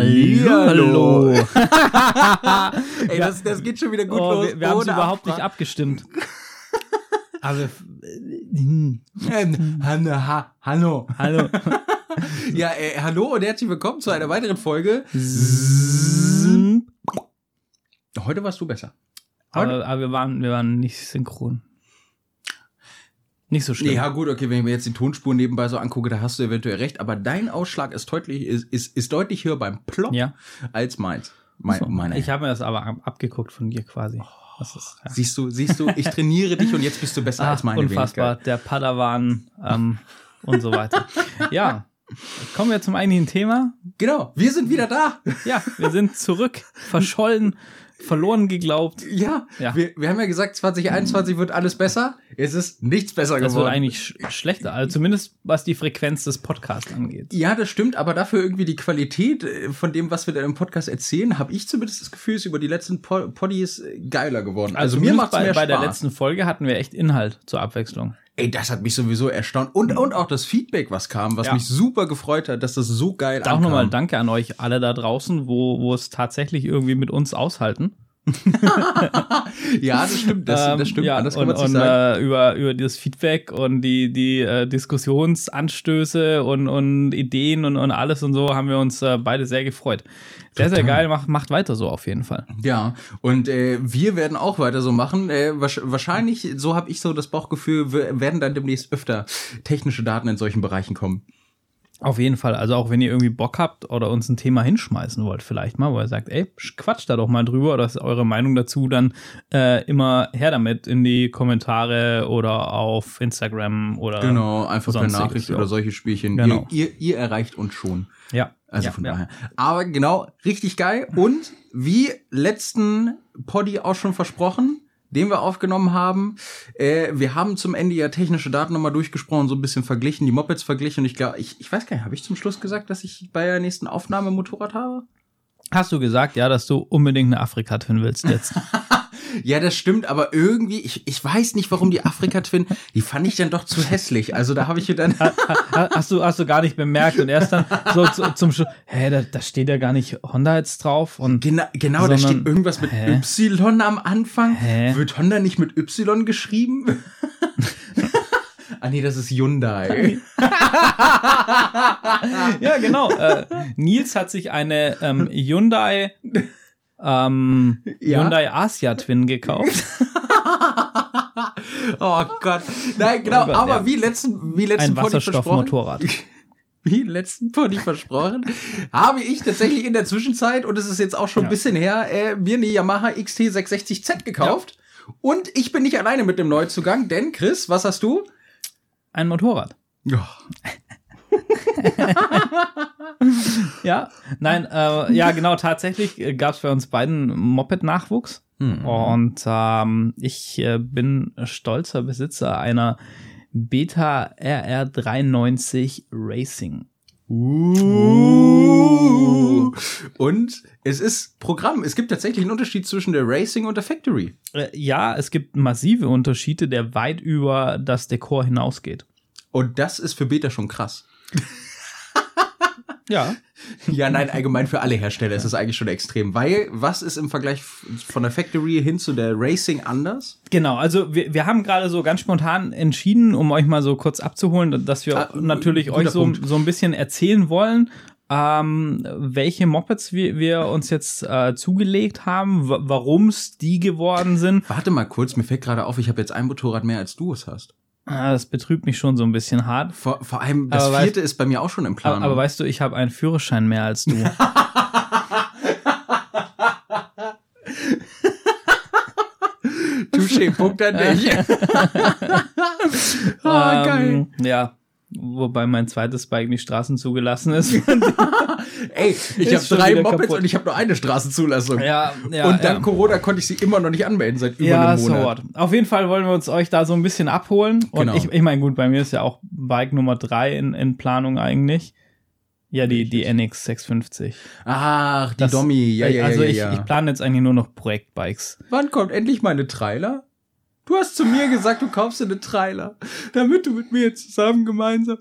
Hallihallo. Ey, das, das geht schon wieder gut oh, los. wir wir haben es überhaupt Absprache. nicht abgestimmt. Also, ha, hallo. hallo. Ja, äh, hallo und herzlich willkommen zu einer weiteren Folge. Heute warst du besser. Heute? aber, aber wir waren, wir waren nicht synchron. Nicht so schlimm. Ja gut, okay, wenn ich mir jetzt die Tonspur nebenbei so angucke, da hast du eventuell recht, aber dein Ausschlag ist deutlich, ist, ist, ist deutlich höher beim Plop Ja. als meins. Mein, So, meine. ich habe mir das aber ab- abgeguckt von dir quasi. Das ist ja. Siehst du, siehst du, ich trainiere dich und jetzt bist du besser als Ach, meine unfassbar. Der Padawan ähm, und so weiter. Ja, kommen wir zum eigentlichen Thema. Wenigkeit. Genau, wir sind wieder da. Ja, wir sind zurück, verschollen, verloren geglaubt. Ja, Ja. Wir, wir haben ja gesagt, 2021 wird alles besser. Es ist nichts besser Das geworden. wird eigentlich sch schlechter, also zumindest was die Frequenz des Podcasts angeht. Ja, das stimmt, aber dafür irgendwie die Qualität äh, von dem, was wir da im Podcast erzählen, habe ich zumindest das Gefühl, ist über die letzten Po- Poddies äh, geiler geworden. Also, mir zumindest macht's bei, mehr bei Spaß. der letzten Folge hatten wir echt Inhalt zur Abwechslung. Ey, das hat mich sowieso erstaunt. Und, und auch das Feedback, was kam, was Ja. mich super gefreut hat, dass das so geil Da auch nochmal Danke an euch alle da draußen, wo, wo es tatsächlich irgendwie mit uns aushalten. Ja, das stimmt, das, Ähm, das stimmt. ja, Anders kann und, und sagen. äh, über, über das Feedback und die, die äh, Diskussionsanstöße und, und Ideen und, und alles und so haben wir uns äh, beide sehr gefreut. Sehr, sehr geil, macht, macht weiter so auf jeden Fall. Ja, und äh, wir werden auch weiter so machen. Äh, wahrscheinlich, so habe ich so das Bauchgefühl, wir werden dann demnächst öfter technische Daten in solchen Bereichen kommen. Auf jeden Fall. Also auch wenn ihr irgendwie Bock habt oder uns ein Thema hinschmeißen wollt, vielleicht mal, wo ihr sagt, ey, quatscht da doch mal drüber oder ist eure Meinung dazu, dann äh, immer her damit in die Kommentare oder auf Instagram oder Genau, einfach per Nachricht ja. oder solche Spielchen. Genau. Ihr, ihr, ihr erreicht uns schon. Ja. Also ja, von ja. daher. Aber genau, richtig geil. Und wie letzten Poddy auch schon versprochen, den wir aufgenommen haben, äh, wir haben zum Ende ja technische Daten nochmal durchgesprochen, so ein bisschen verglichen, die Mopeds verglichen. Und ich glaube, ich, ich weiß gar nicht, habe ich zum Schluss gesagt, dass ich bei der nächsten Aufnahme Motorrad habe? Hast du gesagt, ja, dass du unbedingt eine Afrika-Twin willst jetzt? Ja, das stimmt, aber irgendwie, ich, ich weiß nicht, warum die Afrika-Twin, die fand ich dann doch zu hässlich. Also da habe ich dann. Ha- hast du hast du gar nicht bemerkt und erst dann so zu, zum Schluss, hä, da, da steht ja gar nicht Honda jetzt drauf und Genau, genau da Sondern- steht irgendwas mit Hä? Y am Anfang. Hä? Wird Honda nicht mit Y geschrieben? ah nee, das ist Hyundai. ja genau. Äh, Nils hat sich eine ähm, Hyundai ähm, Ja. Hyundai Asia Twin gekauft. oh Gott. Nein, genau, Oh Gott, aber ja. wie letzten, wie letzten Ein. Wasserstoffmotorrad. Wie letzten Poddy versprochen, habe ich tatsächlich in der Zwischenzeit, und es ist jetzt auch schon ein Ja. bisschen her, äh, mir eine Yamaha XT660Z gekauft. Und ich bin nicht alleine mit dem Neuzugang, denn Chris, was hast du? Ein Motorrad. Ja. Ja, nein, äh, ja genau, tatsächlich gab es bei uns beiden Moped-Nachwuchs. Hm. Und ähm, ich äh, bin stolzer Besitzer einer Beta RR390 Racing. Uh. Und es ist Programm. Es gibt tatsächlich einen Unterschied zwischen der Racing und der Factory. Äh, ja, es gibt massive Unterschiede, der weit über das Dekor hinausgeht. Und das ist für Beta schon krass. Ja. Ja, nein, allgemein für alle Hersteller ist es eigentlich schon extrem. Weil, was ist im Vergleich von der Factory hin zu der Racing anders? Genau, also wir, wir haben gerade so ganz spontan entschieden, um euch mal so kurz abzuholen, dass wir Ah, natürlich euch so, Punkt. so ein bisschen erzählen wollen, ähm, welche Mopeds wir, wir uns jetzt äh, zugelegt haben, warum es die geworden sind. Warte mal kurz, mir fällt gerade auf, ich habe jetzt ein Motorrad mehr als du es hast. Ah, Das betrübt mich schon so ein bisschen hart. Vor, vor allem das Aber weißt- vierte ist bei mir auch schon im Plan. Aber, aber weißt du, ich habe einen Führerschein mehr als du. Touché, Punkt an dich. Ah, geil. Ähm, ja, wobei mein zweites Bike nicht Straßen zugelassen ist. Ey, ich habe drei Mopeds kaputt. und ich habe nur eine Straßenzulassung. ja, ja, und dank ja. Corona konnte ich sie immer noch nicht anmelden seit über Ja, einem so Monat. what. Auf jeden Fall wollen wir uns euch da so ein bisschen abholen. Und Genau. ich, ich meine, gut, bei mir ist ja auch Bike Nummer drei in, in Planung eigentlich. Ja, die, die NX 650. Ach, die Das- Dommi. Ja, ja, also ja, ich, ja. ich plane jetzt eigentlich nur noch Projektbikes. Wann kommt endlich meine Trailer? Du hast zu mir gesagt, du kaufst dir eine Trailer, damit du mit mir zusammen gemeinsam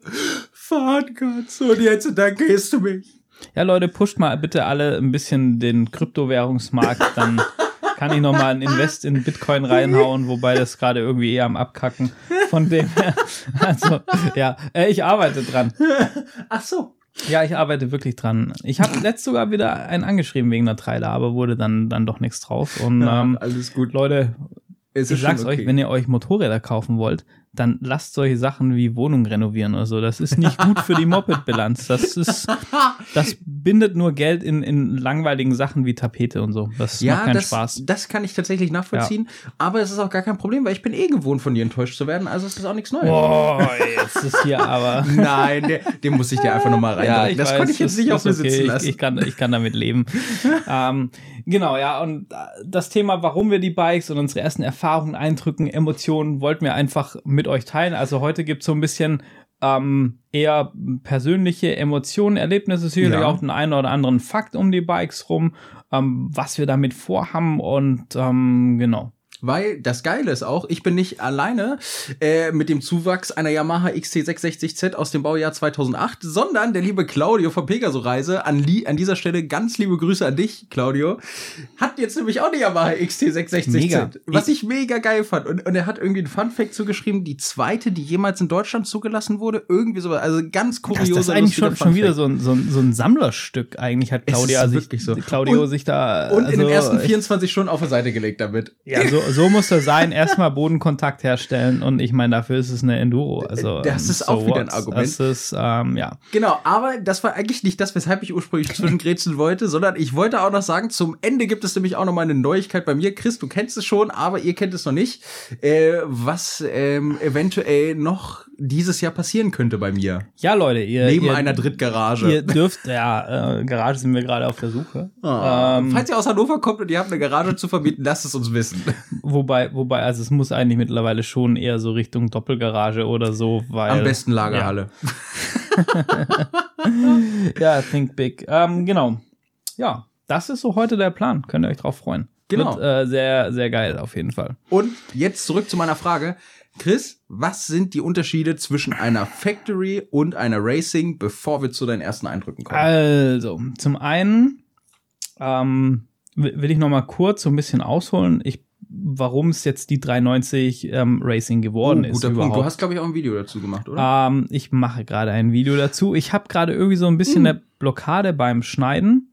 fahren kannst. Und jetzt, dann gehst du mich. Ja, Leute, pusht mal bitte alle ein bisschen den Kryptowährungsmarkt, dann kann ich nochmal ein Invest in Bitcoin reinhauen, wobei das gerade irgendwie eher am Abkacken. Von dem her, also, ja, äh, ich arbeite dran. Ach so. Ja, ich arbeite wirklich dran. Ich habe letzt sogar wieder einen angeschrieben wegen einer Trailer, aber wurde dann, dann doch nichts drauf. Und Ja, ähm, alles gut. Leute, ich sag's euch, okay. wenn ihr euch Motorräder kaufen wollt, dann lasst solche Sachen wie Wohnung renovieren oder so. Das ist nicht gut für die Moped-Bilanz. Das ist, das bindet nur Geld in, in langweiligen Sachen wie Tapete und so. Das macht keinen das, Spaß. das kann ich tatsächlich nachvollziehen. Aber es ist auch gar kein Problem, weil ich bin eh gewohnt, von dir enttäuscht zu werden. Also es ist auch nichts Neues. Boah, jetzt ist hier aber. Nein, der, den muss ich dir einfach nochmal rein. das weiß, konnte ich jetzt nicht auf mir sitzen okay. lassen. Ich, ich, kann, ich kann damit leben. ähm, genau, ja, und das Thema, warum wir die Bikes und unsere ersten Erfahrungen, Eindrücken, Emotionen, wollten wir einfach mit euch teilen. Also heute gibt's so ein bisschen ähm, eher persönliche Emotionen, Erlebnisse, sicherlich Ja. auch den einen oder anderen Fakt um die Bikes rum, ähm, was wir damit vorhaben und ähm, genau. Weil das Geile ist auch, ich bin nicht alleine äh, mit dem Zuwachs einer Yamaha XT660Z aus dem Baujahr 2008, sondern der liebe Claudio von Pegaso Reise, an, li an dieser Stelle ganz liebe Grüße an dich, Claudio, hat jetzt nämlich auch eine Yamaha XT660Z, Mega. was ich mega geil fand. Und, und er hat irgendwie einen Funfact zugeschrieben, die zweite, die jemals in Deutschland zugelassen wurde, irgendwie so, also ganz kurioser, das ist eigentlich schon, schon wieder so ein, so, ein, so ein Sammlerstück eigentlich hat Claudia sich, so. Claudio Und- sich da Und in den also ersten echt- 24 Stunden auf der Seite gelegt damit. Ja, so, so muss das sein. Erstmal Bodenkontakt herstellen und ich meine, dafür ist es eine Enduro. Also, Das ähm, ist auch wieder ein? Argument. Das ist, ähm, ja. Genau, aber das war eigentlich nicht das, weshalb ich ursprünglich zwischengrätschen wollte, sondern ich wollte auch noch sagen, zum Ende gibt es nämlich auch noch mal eine Neuigkeit bei mir. Chris, du kennst es schon, aber ihr kennt es noch nicht, äh, was ähm, eventuell noch dieses Jahr passieren könnte bei mir. Ja, Leute, ihr, Neben ihr, einer Drittgarage. ihr dürft, ja, äh, Garage sind wir gerade auf der Suche. Ah. Ähm, Falls ihr aus Hannover kommt und ihr habt eine Garage zu vermieten, lasst es uns wissen. Wobei, wobei, also es muss eigentlich mittlerweile schon eher so Richtung Doppelgarage oder so, weil. Am besten Lagerhalle. Ja, think big. Ähm, genau. Ja, das ist so heute der Plan. Könnt ihr euch drauf freuen. Genau. Wird äh, sehr, sehr geil auf jeden Fall. Und jetzt zurück zu meiner Frage. Chris, was sind die Unterschiede zwischen einer Factory und einer Racing, bevor wir zu deinen ersten Eindrücken kommen? Also, zum einen ähm, will will ich noch mal kurz so ein bisschen ausholen, ich, warum es jetzt die 390 ähm, Racing geworden ist. Oh, guter Punkt. überhaupt. Du hast, glaube ich, auch ein Video dazu gemacht, oder? Ähm, ich mache gerade ein Video dazu. Ich habe gerade irgendwie so ein bisschen eine Blockade beim Schneiden.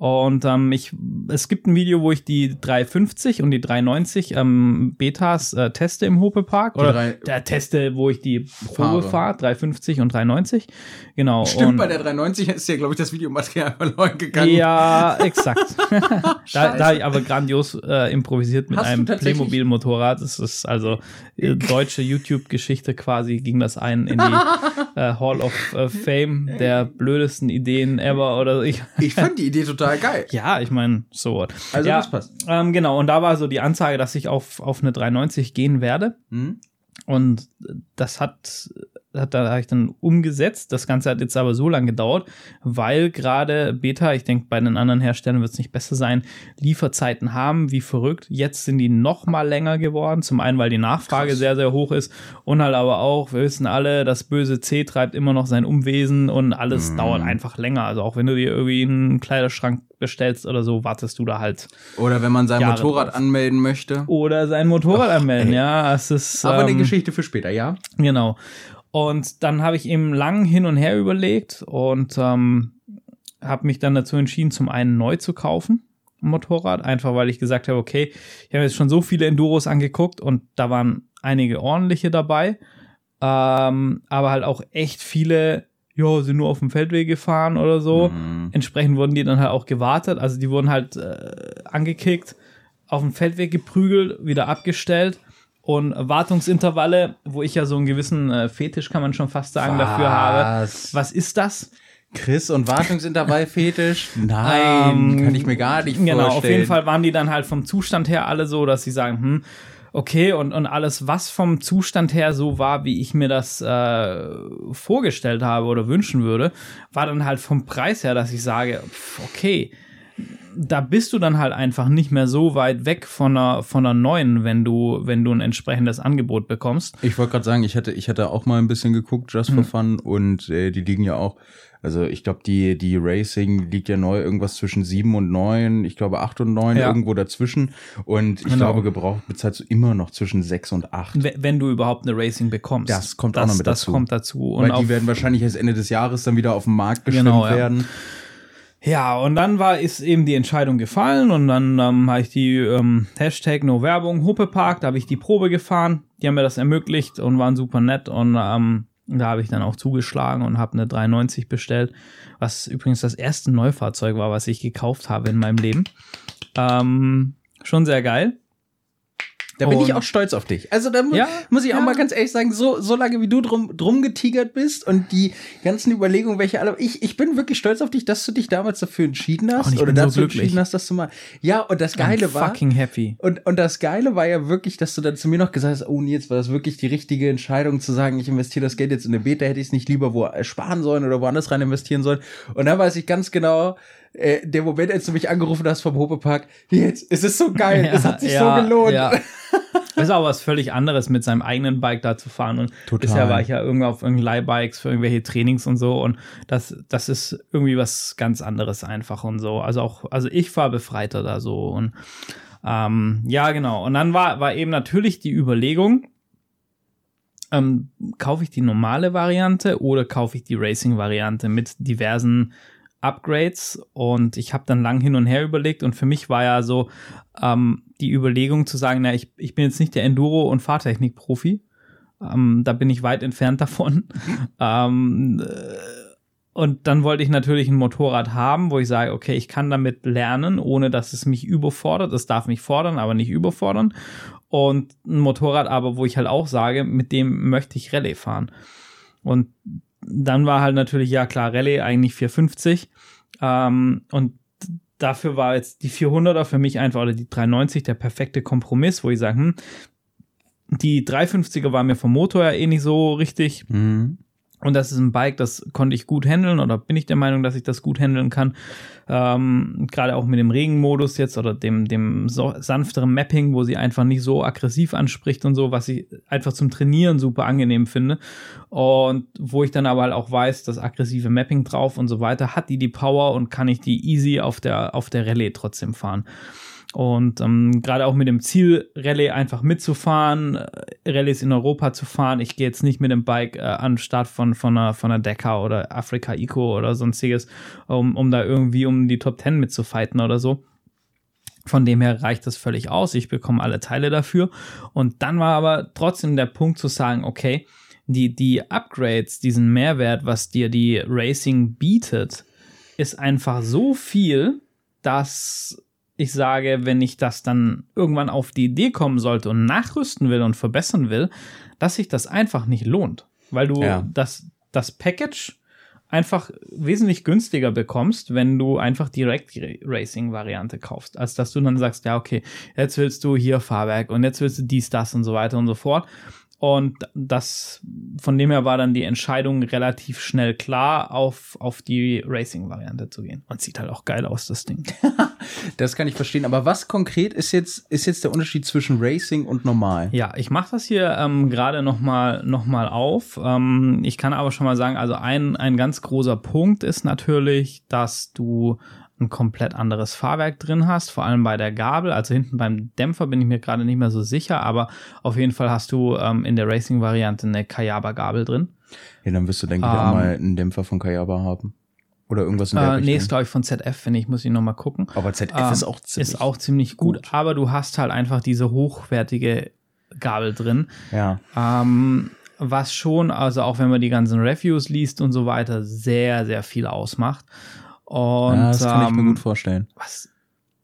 Und ähm, ich, es gibt ein Video, wo ich die 350 und die 390 ähm, Betas äh, teste im Hope Park. Oder drei- der teste, wo ich die Probe Fahre. fahre, 350 und 390. Genau. Stimmt, und bei der 390 ist ja, glaube ich, das Videomaterial verloren gegangen. Ja, exakt. da, da ich aber grandios äh, improvisiert mit Hast einem Playmobil-Motorrad. Das ist also äh, deutsche YouTube-Geschichte quasi, ging das ein in die äh, Hall of äh, Fame der blödesten Ideen ever oder ich. Ich fand die Idee total geil. Ja, ich meine, so what. Also ja, das passt. Ähm, genau, und da war so die Ansage, dass ich auf, auf eine 390 gehen werde. Hm? Und das hat, hat da habe ich dann umgesetzt. Das Ganze hat jetzt aber so lange gedauert, weil gerade Beta, ich denke, bei den anderen Herstellern wird es nicht besser sein, Lieferzeiten haben wie verrückt. Jetzt sind die noch mal länger geworden. Zum einen, weil die Nachfrage Krass. sehr, sehr hoch ist und halt aber auch, wir wissen alle, das böse C treibt immer noch sein Umwesen und alles Mhm. dauert einfach länger. Also auch wenn du dir irgendwie einen Kleiderschrank bestellst oder so, wartest du da halt. Oder wenn man sein Jahre Motorrad drauf. anmelden möchte. Oder sein Motorrad anmelden, ey. ja. Es ist, Aber eine ähm, Geschichte für später, ja? Genau. Und dann habe ich eben lang hin und her überlegt und ähm, habe mich dann dazu entschieden, zum einen neu zu kaufen, Motorrad, einfach weil ich gesagt habe, okay, ich habe jetzt schon so viele Enduros angeguckt und da waren einige ordentliche dabei, ähm, aber halt auch echt viele, ja, sind nur auf dem Feldweg gefahren oder so. Mhm. Entsprechend wurden die dann halt auch gewartet, also die wurden halt äh, angekickt, auf dem Feldweg geprügelt, wieder abgestellt und Wartungsintervalle, wo ich ja so einen gewissen äh, Fetisch, kann man schon fast sagen, dafür habe. Was? Was ist das? Chris und Wartungsintervall-Fetisch? Nein, Ähm, kann ich mir gar nicht vorstellen. Genau, auf jeden Fall waren die dann halt vom Zustand her alle so, dass sie sagen, hm, okay, und, und alles, was vom Zustand her so war, wie ich mir das äh, vorgestellt habe oder wünschen würde, war dann halt vom Preis her, dass ich sage, pf, okay, da bist du dann halt einfach nicht mehr so weit weg von einer, von einer neuen, wenn du, wenn du ein entsprechendes Angebot bekommst. Ich wollte gerade sagen, ich hätte, ich hätte auch mal ein bisschen geguckt, just for fun, und äh, die liegen ja auch, also ich glaube, die, die Racing liegt ja neu irgendwas zwischen sieben und neun, ich glaube acht und neun, Ja. irgendwo dazwischen. Und ich Genau. glaube, gebraucht bezahlst du immer noch zwischen sechs und acht. We- Wenn du überhaupt eine Racing bekommst. Das kommt auch das, noch mit das dazu. kommt dazu. Und Weil die werden wahrscheinlich erst Ende des Jahres dann wieder auf den Markt geschwimmt Genau, ja. werden. Ja, und dann war ist eben die Entscheidung gefallen und dann ähm, habe ich die ähm, Hashtag No Werbung Huppepark, da habe ich die Probe gefahren. Die haben mir das ermöglicht und waren super nett und ähm, da habe ich dann auch zugeschlagen und habe eine 390 bestellt, was übrigens das erste Neufahrzeug war, was ich gekauft habe in meinem Leben. Ähm, schon sehr geil. Da bin ich Und- auch stolz auf dich. Also da mu Ja, muss ich auch ja. mal ganz ehrlich sagen, so, so lange wie du drum, drum getigert bist und die ganzen Überlegungen, welche alle, ich, ich bin wirklich stolz auf dich, dass du dich damals dafür entschieden hast Und ich oder bin so dazu glücklich. entschieden hast, dass du mal, ja, und das Geile I'm war, fucking happy. und, und das Geile war ja wirklich, dass du dann zu mir noch gesagt hast, oh Nils, war das wirklich die richtige Entscheidung zu sagen, ich investiere das Geld jetzt in eine Beta, hätte ich es nicht lieber wo äh, sparen sollen oder woanders rein investieren sollen. Und dann weiß ich ganz genau, äh, der Moment, als du mich angerufen hast vom Hopepark, jetzt, es ist so geil, es hat sich so gelohnt. Ja. Das ist auch was völlig anderes, mit seinem eigenen Bike da zu fahren. Und Total. bisher war ich ja irgendwie auf irgendwelchen Leihbikes für irgendwelche Trainings und so. Und das, das ist irgendwie was ganz anderes einfach und so. Also auch, also ich war befreiter da so. Und ähm, ja, genau. Und dann war, war eben natürlich die Überlegung, ähm, kaufe ich die normale Variante oder kaufe ich die Racing-Variante mit diversen Upgrades und ich habe dann lang hin und her überlegt und für mich war ja so ähm, die Überlegung zu sagen, na, ich, ich bin jetzt nicht der Enduro- und Fahrtechnik-Profi, ähm, da bin ich weit entfernt davon. ähm, äh, und dann wollte ich natürlich ein Motorrad haben, wo ich sage, okay, ich kann damit lernen, ohne dass es mich überfordert. Es darf mich fordern, aber nicht überfordern. Und ein Motorrad aber, wo ich halt auch sage, mit dem möchte ich Rallye fahren. Und dann war halt natürlich, ja klar, Rallye eigentlich 450. Ähm, und dafür war jetzt die 400er für mich einfach, oder die 390 der perfekte Kompromiss, wo ich sage, hm, die 350er war mir vom Motor her eh nicht so richtig. Mhm. Und das ist ein Bike, das konnte ich gut handeln oder bin ich der Meinung, dass ich das gut handeln kann. Ähm, Gerade auch mit dem Regenmodus jetzt oder dem, dem so sanfteren Mapping, wo sie einfach nicht so aggressiv anspricht und so, was ich einfach zum Trainieren super angenehm finde. Und wo ich dann aber halt auch weiß, das aggressive Mapping drauf und so weiter, hat die die Power und kann ich die easy auf der, auf der Rallye trotzdem fahren. Und ähm, gerade auch mit dem Ziel, Rallye einfach mitzufahren, äh, Rallyes in Europa zu fahren. Ich gehe jetzt nicht mit dem Bike äh, an den Start von, von, einer, von einer Dakar oder Afrika Eco oder sonstiges, um, um da irgendwie um die Top 10 mitzufighten oder so. Von dem her reicht das völlig aus. Ich bekomme alle Teile dafür. Und dann war aber trotzdem der Punkt zu sagen, okay, die, die Upgrades, diesen Mehrwert, was dir die Racing bietet, ist einfach so viel, dass ich sage, wenn ich das dann irgendwann auf die Idee kommen sollte und nachrüsten will und verbessern will, dass sich das einfach nicht lohnt, weil du Ja. das, das Package einfach wesentlich günstiger bekommst, wenn du einfach die Racing-Variante kaufst, als dass du dann sagst, ja, okay, jetzt willst du hier Fahrwerk und jetzt willst du dies, das und so weiter und so fort. Und das, von dem her war dann die Entscheidung relativ schnell klar, auf, auf die Racing-Variante zu gehen. Und sieht halt auch geil aus, das Ding. Das kann ich verstehen. Aber was konkret ist jetzt, ist jetzt der Unterschied zwischen Racing und normal? Ja, ich mache das hier ähm, gerade noch mal, noch mal auf. Ähm, ich kann aber schon mal sagen, also ein, ein ganz großer Punkt ist natürlich, dass du ein komplett anderes Fahrwerk drin hast, vor allem bei der Gabel. Also hinten beim Dämpfer bin ich mir gerade nicht mehr so sicher, aber auf jeden Fall hast du ähm, in der Racing-Variante eine Kayaba-Gabel drin. Ja, dann wirst du, denke ich, Ähm. auch mal einen Dämpfer von Kayaba haben. Oder irgendwas in der Äh, nee, Richtung. ist glaube ich von ZF, wenn ich, muss ich noch mal gucken. Aber ZF Ähm, ist auch ziemlich. ist auch ziemlich gut, gut. aber du hast halt einfach diese hochwertige Gabel drin. Ja. Ähm, was schon, also auch wenn man die ganzen Reviews liest und so weiter, sehr, sehr viel ausmacht. Und ja, das kann ich mir ähm, gut vorstellen. was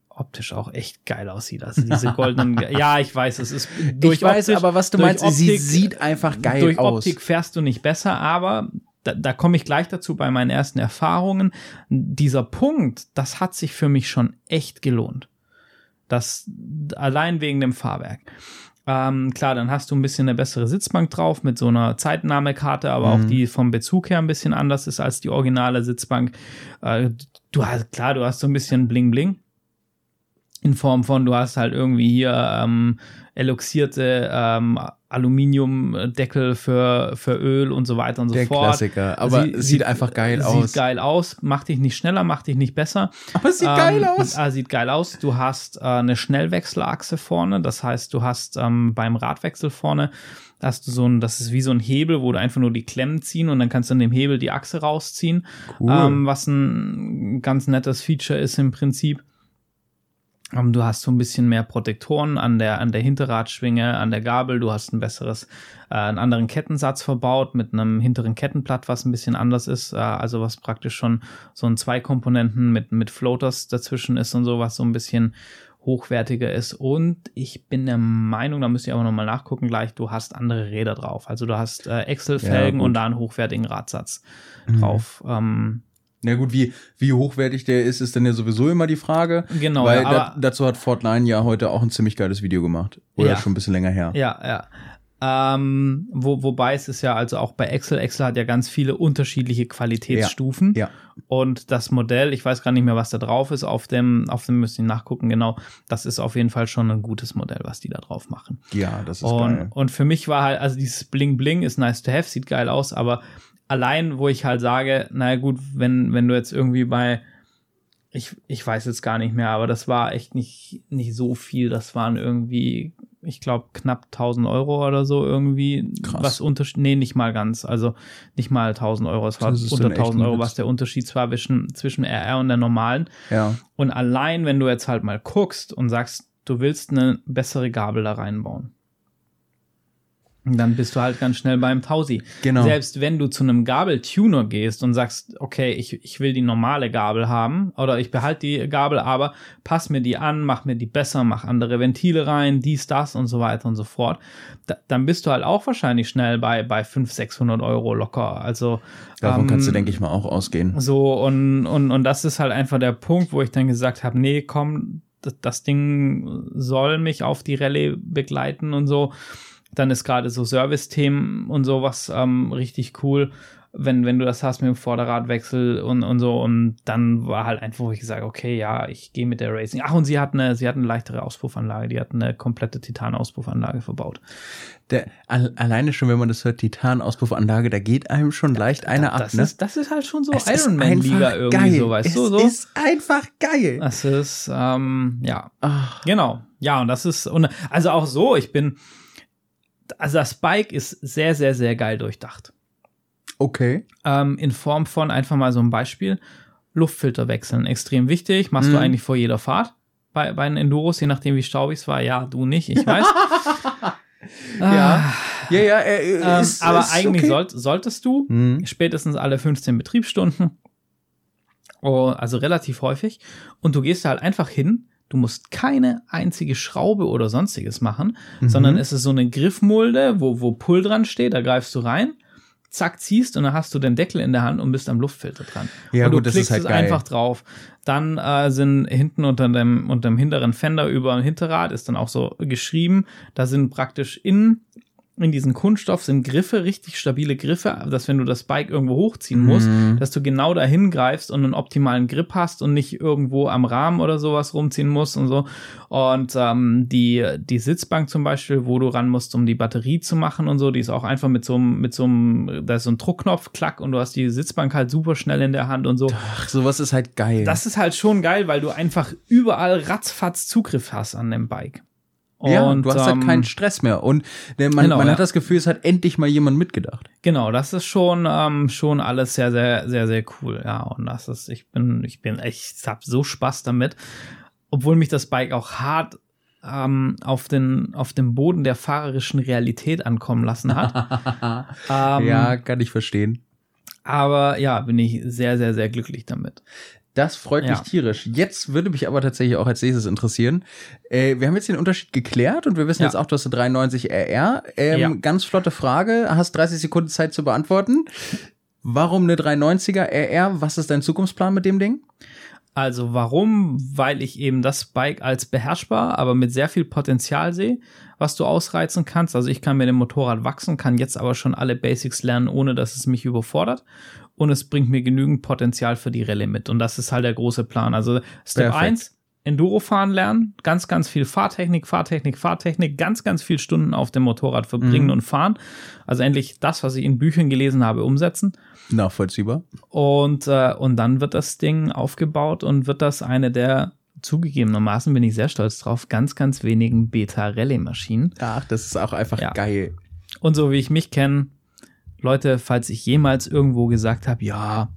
optisch auch echt geil aussieht. Also diese goldenen, ja, ich weiß, es ist durch ich weiß optisch- aber, was du durch meinst. sie Optik- sieht einfach geil durch aus. Optik fährst du nicht besser, aber da, da komme ich gleich dazu bei meinen ersten Erfahrungen. Dieser Punkt, das hat sich für mich schon echt gelohnt. Das allein wegen dem Fahrwerk. Ähm, klar, dann hast du ein bisschen eine bessere Sitzbank drauf mit so einer Zeitnahmekarte, aber auch Mhm. die vom Bezug her ein bisschen anders ist als die originale Sitzbank. Äh, du hast, klar, du hast so ein bisschen Bling Bling. in Form von, du hast halt irgendwie hier ähm, eloxierte ähm, Aluminiumdeckel für, für Öl und so weiter und so Der fort. Klassiker. Aber Sie- es sieht einfach geil sieht aus. geil aus, macht dich nicht schneller, macht dich nicht besser. Aber es sieht geil aus. Ah, sieht geil aus. Du hast äh, eine Schnellwechselachse vorne, das heißt, du hast ähm, beim Radwechsel vorne hast du so ein, das ist wie so ein Hebel, wo du einfach nur die Klemmen ziehen und dann kannst du in dem Hebel die Achse rausziehen, Cool. ähm, was ein ganz nettes Feature ist im Prinzip. Ähm, du hast so ein bisschen mehr Protektoren an der, an der Hinterradschwinge, an der Gabel. Du hast ein besseres, äh, einen anderen Kettensatz verbaut mit einem hinteren Kettenblatt, was ein bisschen anders ist. Äh, also was praktisch schon so ein zwei Komponenten mit, mit Floaters dazwischen ist und so, was so ein bisschen hochwertiger ist. Und ich bin der Meinung, da müsst ihr aber nochmal nachgucken gleich, du hast andere Räder drauf. Also du hast äh, Excel-Felgen Ja, und da einen hochwertigen Radsatz Mhm. drauf. Ähm, Na gut, wie, wie hochwertig der ist, ist dann ja sowieso immer die Frage. Genau, Weil ja, da, dazu hat Fortnite ja heute auch ein ziemlich geiles Video gemacht. Oder Ja. schon ein bisschen länger her. Ja, ja. Ähm, wo, wobei es ist ja also auch bei Excel, Excel hat ja ganz viele unterschiedliche Qualitätsstufen. Ja. Und das Modell, ich weiß gar nicht mehr, was da drauf ist, auf dem, auf dem müsst ihr nachgucken, genau. Das ist auf jeden Fall schon ein gutes Modell, was die da drauf machen. Ja, das ist Und, geil. und für mich war halt, also dieses Bling Bling ist nice to have, sieht geil aus, aber allein, wo ich halt sage, naja gut, wenn, wenn du jetzt irgendwie bei, ich, ich weiß jetzt gar nicht mehr, aber das war echt nicht, nicht so viel. Das waren irgendwie, ich glaube, knapp 1000 Euro oder so irgendwie. Krass. Was Unterschied, nee, nicht mal ganz. Also nicht mal 1000 Euro. Es war unter dann echt 1000 ein Euro, was der Unterschied war zwischen, zwischen RR und der normalen. Ja. Und allein, wenn du jetzt halt mal guckst und sagst, du willst eine bessere Gabel da reinbauen, dann bist du halt ganz schnell beim Tausi. Genau. Selbst wenn du zu einem Gabeltuner gehst und sagst, okay, ich, ich will die normale Gabel haben oder ich behalte die Gabel, aber pass mir die an, mach mir die besser, mach andere Ventile rein, dies, das und so weiter und so fort, da, dann bist du halt auch wahrscheinlich schnell bei, bei 500, 600 Euro locker. Also Davon ähm, kannst du, denke ich mal, auch ausgehen. so, und, und, und das ist halt einfach der Punkt, wo ich dann gesagt habe, nee, komm, das, das Ding soll mich auf die Rallye begleiten und so. Dann ist gerade so Service-Themen und sowas ähm, richtig cool, wenn, wenn du das hast mit dem Vorderradwechsel und, und so. Und dann war halt einfach, wo ich gesagt okay, ja, ich gehe mit der Racing. Ach, und sie hat eine, sie hat eine leichtere Auspuffanlage, die hat eine komplette Titan-Auspuffanlage verbaut. Der, al alleine schon, wenn man das hört, Titan-Auspuffanlage, da geht einem schon leicht einer ab, das, ne? ist, das ist halt schon so Ironman-Liga irgendwie geil. so, weißt es du? So. ist einfach geil. Das ist, ähm, ja, Ach, Genau, ja, und das ist, und also auch so, ich bin, also das Bike ist sehr, sehr, sehr geil durchdacht. okay. Ähm, in Form von einfach mal so ein Beispiel, Luftfilter wechseln, extrem wichtig, machst du Mhm. eigentlich vor jeder Fahrt bei, bei den Enduros, je nachdem wie staubig es war, ja, du nicht, ich weiß. Ja. Ja, ja, er Ähm, ist, aber ist eigentlich okay. sollt, solltest du Hm. spätestens alle 15 Betriebsstunden. Oh, also relativ häufig. Und du gehst da halt einfach hin. Du musst keine einzige Schraube oder sonstiges machen, Mhm. sondern es ist so eine Griffmulde, wo, wo Pull dran steht. Da greifst du rein, zack, ziehst und dann hast du den Deckel in der Hand und bist am Luftfilter dran. Ja, und du gut, das ist klickst halt es geil. einfach drauf. Dann äh, sind hinten unter dem, unter dem hinteren Fender über dem Hinterrad ist dann auch so geschrieben, da sind praktisch in in diesen Kunststoff sind Griffe, richtig stabile Griffe, dass wenn du das Bike irgendwo hochziehen musst, Mhm. dass du genau dahin greifst und einen optimalen Grip hast und nicht irgendwo am Rahmen oder sowas rumziehen musst und so. Und ähm, die, die Sitzbank zum Beispiel, wo du ran musst, um die Batterie zu machen und so, die ist auch einfach mit so einem, mit so einem, da ist so ein Druckknopf, klack, und du hast die Sitzbank halt super schnell in der Hand und so. Ach, sowas ist halt geil. Das ist halt schon geil, weil du einfach überall ratzfatz Zugriff hast an dem Bike. Ja, Und, du hast halt ähm, keinen Stress mehr. Und man, Genau, man ja. hat das Gefühl, es hat endlich mal jemand mitgedacht. Genau, das ist schon ähm, schon alles sehr sehr sehr sehr cool, ja. Und das ist, ich bin ich bin echt, ich hab so Spaß damit, obwohl mich das Bike auch hart ähm, auf den auf dem Boden der fahrerischen Realität ankommen lassen hat. ähm, ja, kann ich verstehen. Aber ja, bin ich sehr sehr sehr glücklich damit. Das freut mich Ja. tierisch. Jetzt würde mich aber tatsächlich auch als nächstes interessieren. Äh, wir haben jetzt den Unterschied geklärt und wir wissen Ja. jetzt auch, du hast eine 93 RR. Ähm, Ja. Ganz flotte Frage, hast 30 Sekunden Zeit zu beantworten. Warum eine 390er RR? Was ist dein Zukunftsplan mit dem Ding? Also warum? Weil ich eben das Bike als beherrschbar, aber mit sehr viel Potenzial sehe, was du ausreizen kannst. Also ich kann mit dem Motorrad wachsen, kann jetzt aber schon alle Basics lernen, ohne dass es mich überfordert. Und es bringt mir genügend Potenzial für die Rallye mit. Und das ist halt der große Plan. Also Step Perfekt. 1, Enduro fahren lernen, ganz, ganz viel Fahrtechnik, Fahrtechnik, Fahrtechnik, ganz, ganz viel Stunden auf dem Motorrad verbringen Mhm. und fahren. Also endlich das, was ich in Büchern gelesen habe, umsetzen. Nachvollziehbar. Und, äh, und dann wird das Ding aufgebaut und wird das eine der zugegebenermaßen, bin ich sehr stolz drauf, ganz, ganz wenigen Beta-Rallye-Maschinen. Ach, das ist auch einfach Ja. geil. Und so wie ich mich kenne, Leute, falls ich jemals irgendwo gesagt habe, ja,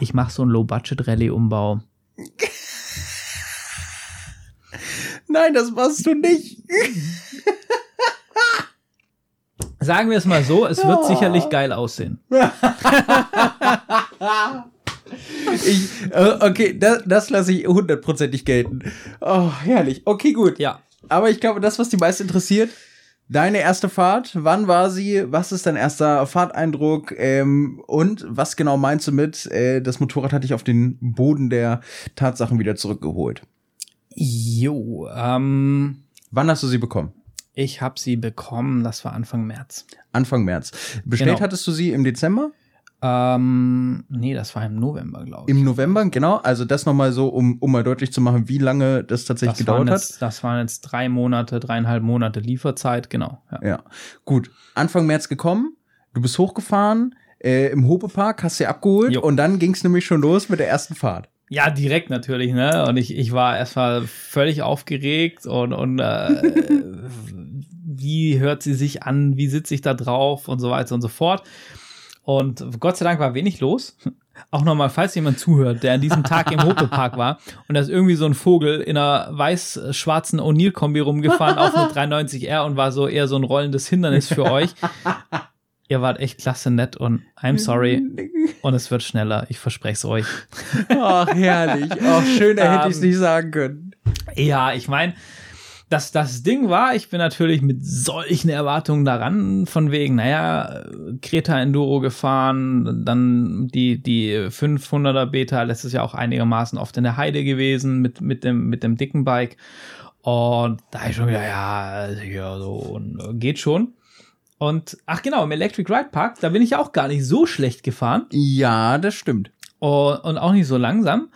ich mache so einen Low-Budget-Rallye-Umbau, Nein, das machst du nicht. sagen wir es mal so, es wird sicherlich geil aussehen. Ich, äh, okay, das, das lasse ich hundertprozentig gelten. Oh, herrlich. Okay, gut. Ja, Aber ich glaube, das, was die meisten interessiert, deine erste Fahrt, wann war sie? Was ist dein erster Fahrteindruck? Ähm, und was genau meinst du mit, äh, das Motorrad hat dich auf den Boden der Tatsachen wieder zurückgeholt? jo, ähm, Wann hast du sie bekommen? ich habe sie bekommen, das war Anfang März. Anfang März. Bestellt Genau. hattest du sie im Dezember? Ähm, nee, das war im November, glaube ich. Im November, genau. Also das nochmal so, um, um mal deutlich zu machen, wie lange das tatsächlich das gedauert hat. jetzt, das waren jetzt drei Monate, dreieinhalb Monate Lieferzeit, genau. Ja. Ja, gut. Anfang März gekommen, du bist hochgefahren, äh, im Hopepark, hast sie abgeholt Jo. und dann ging es nämlich schon los mit der ersten Fahrt. Ja, direkt natürlich, ne? Und ich, ich war erstmal völlig aufgeregt und, und äh, wie hört sie sich an, wie sitze ich da drauf und so weiter und so fort. Und Gott sei Dank war wenig los. Auch nochmal, falls jemand zuhört, der an diesem Tag im Hope-Park war und da ist irgendwie so ein Vogel in einer weiß-schwarzen O'Neill-Kombi rumgefahren auf eine 390R und war so eher so ein rollendes Hindernis für euch. Ihr wart echt klasse nett und I'm sorry. Und es wird schneller, ich verspreche es euch. Ach, herrlich. Ach, schöner hätte ich es Ähm, nicht sagen können. Ja, ich meine, das, das Ding war, ich bin natürlich mit solchen Erwartungen daran, von wegen, naja, Kreta Enduro gefahren, dann die, die 500er Beta letztes Jahr auch einigermaßen oft in der Heide gewesen mit, mit dem, mit dem dicken Bike. Und da ich schon wieder, ja, ja, so, äh, geht schon. Und, ach genau, im Electric Ride Park, da bin ich auch gar nicht so schlecht gefahren. Ja, das stimmt. Und, und auch nicht so langsam.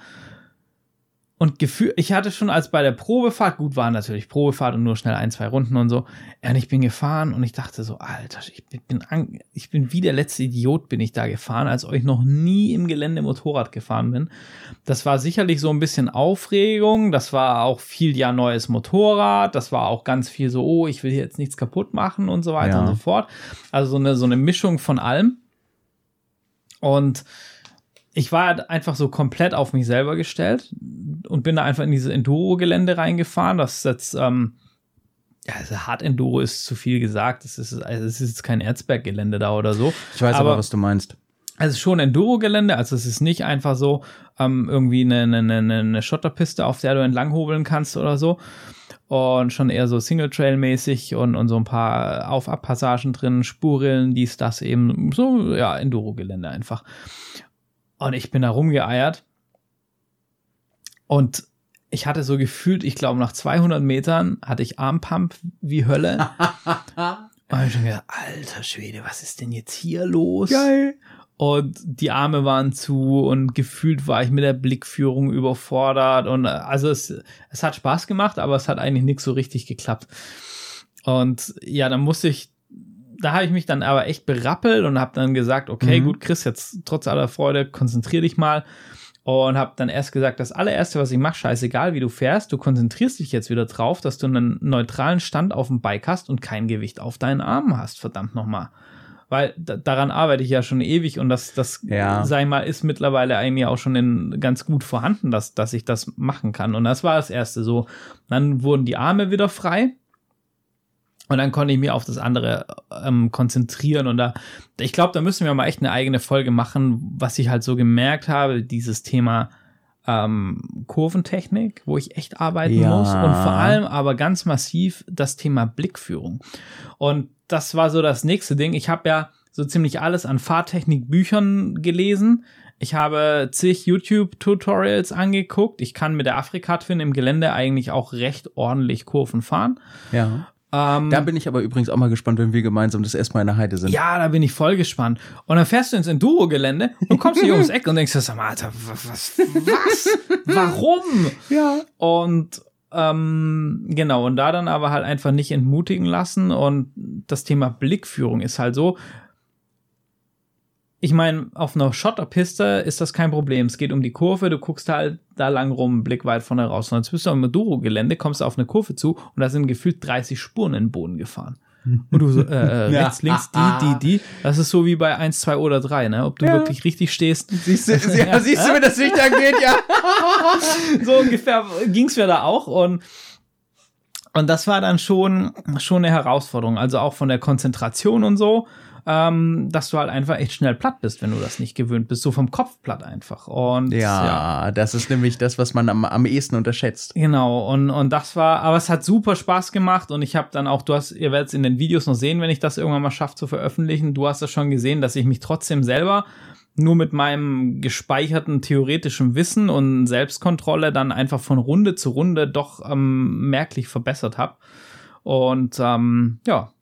Und Gefühl, ich hatte schon als bei der Probefahrt, gut war natürlich Probefahrt und nur schnell ein, zwei Runden und so. Ja, und ich bin gefahren und ich dachte so, Alter, ich bin, bin an, ich bin wie der letzte Idiot bin ich da gefahren, als euch noch nie im Gelände Motorrad gefahren bin. Das war sicherlich so ein bisschen Aufregung, das war auch viel ja neues Motorrad, das war auch ganz viel so, oh, ich will hier jetzt nichts kaputt machen und so weiter Ja. und so fort. Also so eine, so eine Mischung von allem. Und ich war halt einfach so komplett auf mich selber gestellt und bin da einfach in diese Enduro-Gelände reingefahren. Das ist jetzt, ähm, ja, also Hard Enduro ist zu viel gesagt. Es ist, also es ist jetzt kein Erzberg-Gelände da oder so. Ich weiß aber, Aber- was du meinst. Also es ist schon Enduro-Gelände, also es ist nicht einfach so ähm, irgendwie eine, eine, eine, eine Schotterpiste, auf der du entlang hobeln kannst oder so. Und schon eher so Single-Trail-mäßig und, und so ein paar Auf-Ab-Passagen drin, Spurrillen, dies, das eben. So, ja, Enduro-Gelände einfach. Und ich bin da rumgeeiert. Und ich hatte so gefühlt, ich glaube, nach 200 Metern hatte ich Armpump wie Hölle. Und ich schon gedacht, alter Schwede, was ist denn jetzt hier los? Geil. Und die Arme waren zu und gefühlt war ich mit der Blickführung überfordert. Und also es, es hat Spaß gemacht, aber es hat eigentlich nichts so richtig geklappt. Und ja, dann musste ich, da habe ich mich dann aber echt berappelt und habe dann gesagt, okay, Mhm. gut, Chris, jetzt trotz aller Freude, konzentrier dich mal. Und habe dann erst gesagt, das allererste, was ich mache, scheißegal, wie du fährst, du konzentrierst dich jetzt wieder drauf, dass du einen neutralen Stand auf dem Bike hast und kein Gewicht auf deinen Armen hast, verdammt nochmal. Weil da, daran arbeite ich ja schon ewig und das, das Ja. sei mal, ist mittlerweile eigentlich auch schon in, ganz gut vorhanden, dass, dass ich das machen kann. Und das war das erste so. Dann wurden die Arme wieder frei. Und dann konnte ich mich auf das andere ähm, konzentrieren. Und da, ich glaube, da müssen wir mal echt eine eigene Folge machen, was ich halt so gemerkt habe, dieses Thema ähm, Kurventechnik, wo ich echt arbeiten Ja. muss. Und vor allem aber ganz massiv das Thema Blickführung. Und das war so das nächste Ding. Ich habe ja so ziemlich alles an Fahrtechnikbüchern gelesen. Ich habe zig YouTube-Tutorials angeguckt. Ich kann mit der Afrika-Twin im Gelände eigentlich auch recht ordentlich Kurven fahren. Ja. Ähm, da bin ich aber übrigens auch mal gespannt, wenn wir gemeinsam das erstmal in der Heide sind. Ja, da bin ich voll gespannt. Und dann fährst du ins Enduro-Gelände und kommst hier ums Eck und denkst, sag mal, Alter, was, was, was? Warum? Ja. Und ähm, genau, und da dann aber halt einfach nicht entmutigen lassen. Und das Thema Blickführung ist halt so, ich meine, auf einer Schotterpiste ist das kein Problem. Es geht um die Kurve, du guckst halt da lang rum, Blick weit von da raus. Und jetzt bist du am Maduro-Gelände, kommst auf eine Kurve zu und da sind gefühlt 30 Spuren in den Boden gefahren. Und du so, äh, äh rechts, links, die, die, die. Das ist so wie bei 1, 2 oder 3, ne? Ob du ja. wirklich richtig stehst. Siehst du, ja, siehst du, wenn das Licht angeht, ja. so ungefähr ging's mir da auch und und das war dann schon, schon eine Herausforderung. Also auch von der Konzentration und so ähm, dass du halt einfach echt schnell platt bist, wenn du das nicht gewöhnt bist, so vom Kopf platt einfach. Und ja, ja. das ist nämlich das, was man am, am ehesten unterschätzt. Genau, und, und das war, aber es hat super Spaß gemacht und ich habe dann auch, du hast, ihr werdet es in den Videos noch sehen, wenn ich das irgendwann mal schaffe zu veröffentlichen. Du hast das schon gesehen, dass ich mich trotzdem selber nur mit meinem gespeicherten theoretischen Wissen und Selbstkontrolle dann einfach von Runde zu Runde doch ähm, merklich verbessert habe. Und ähm, ja,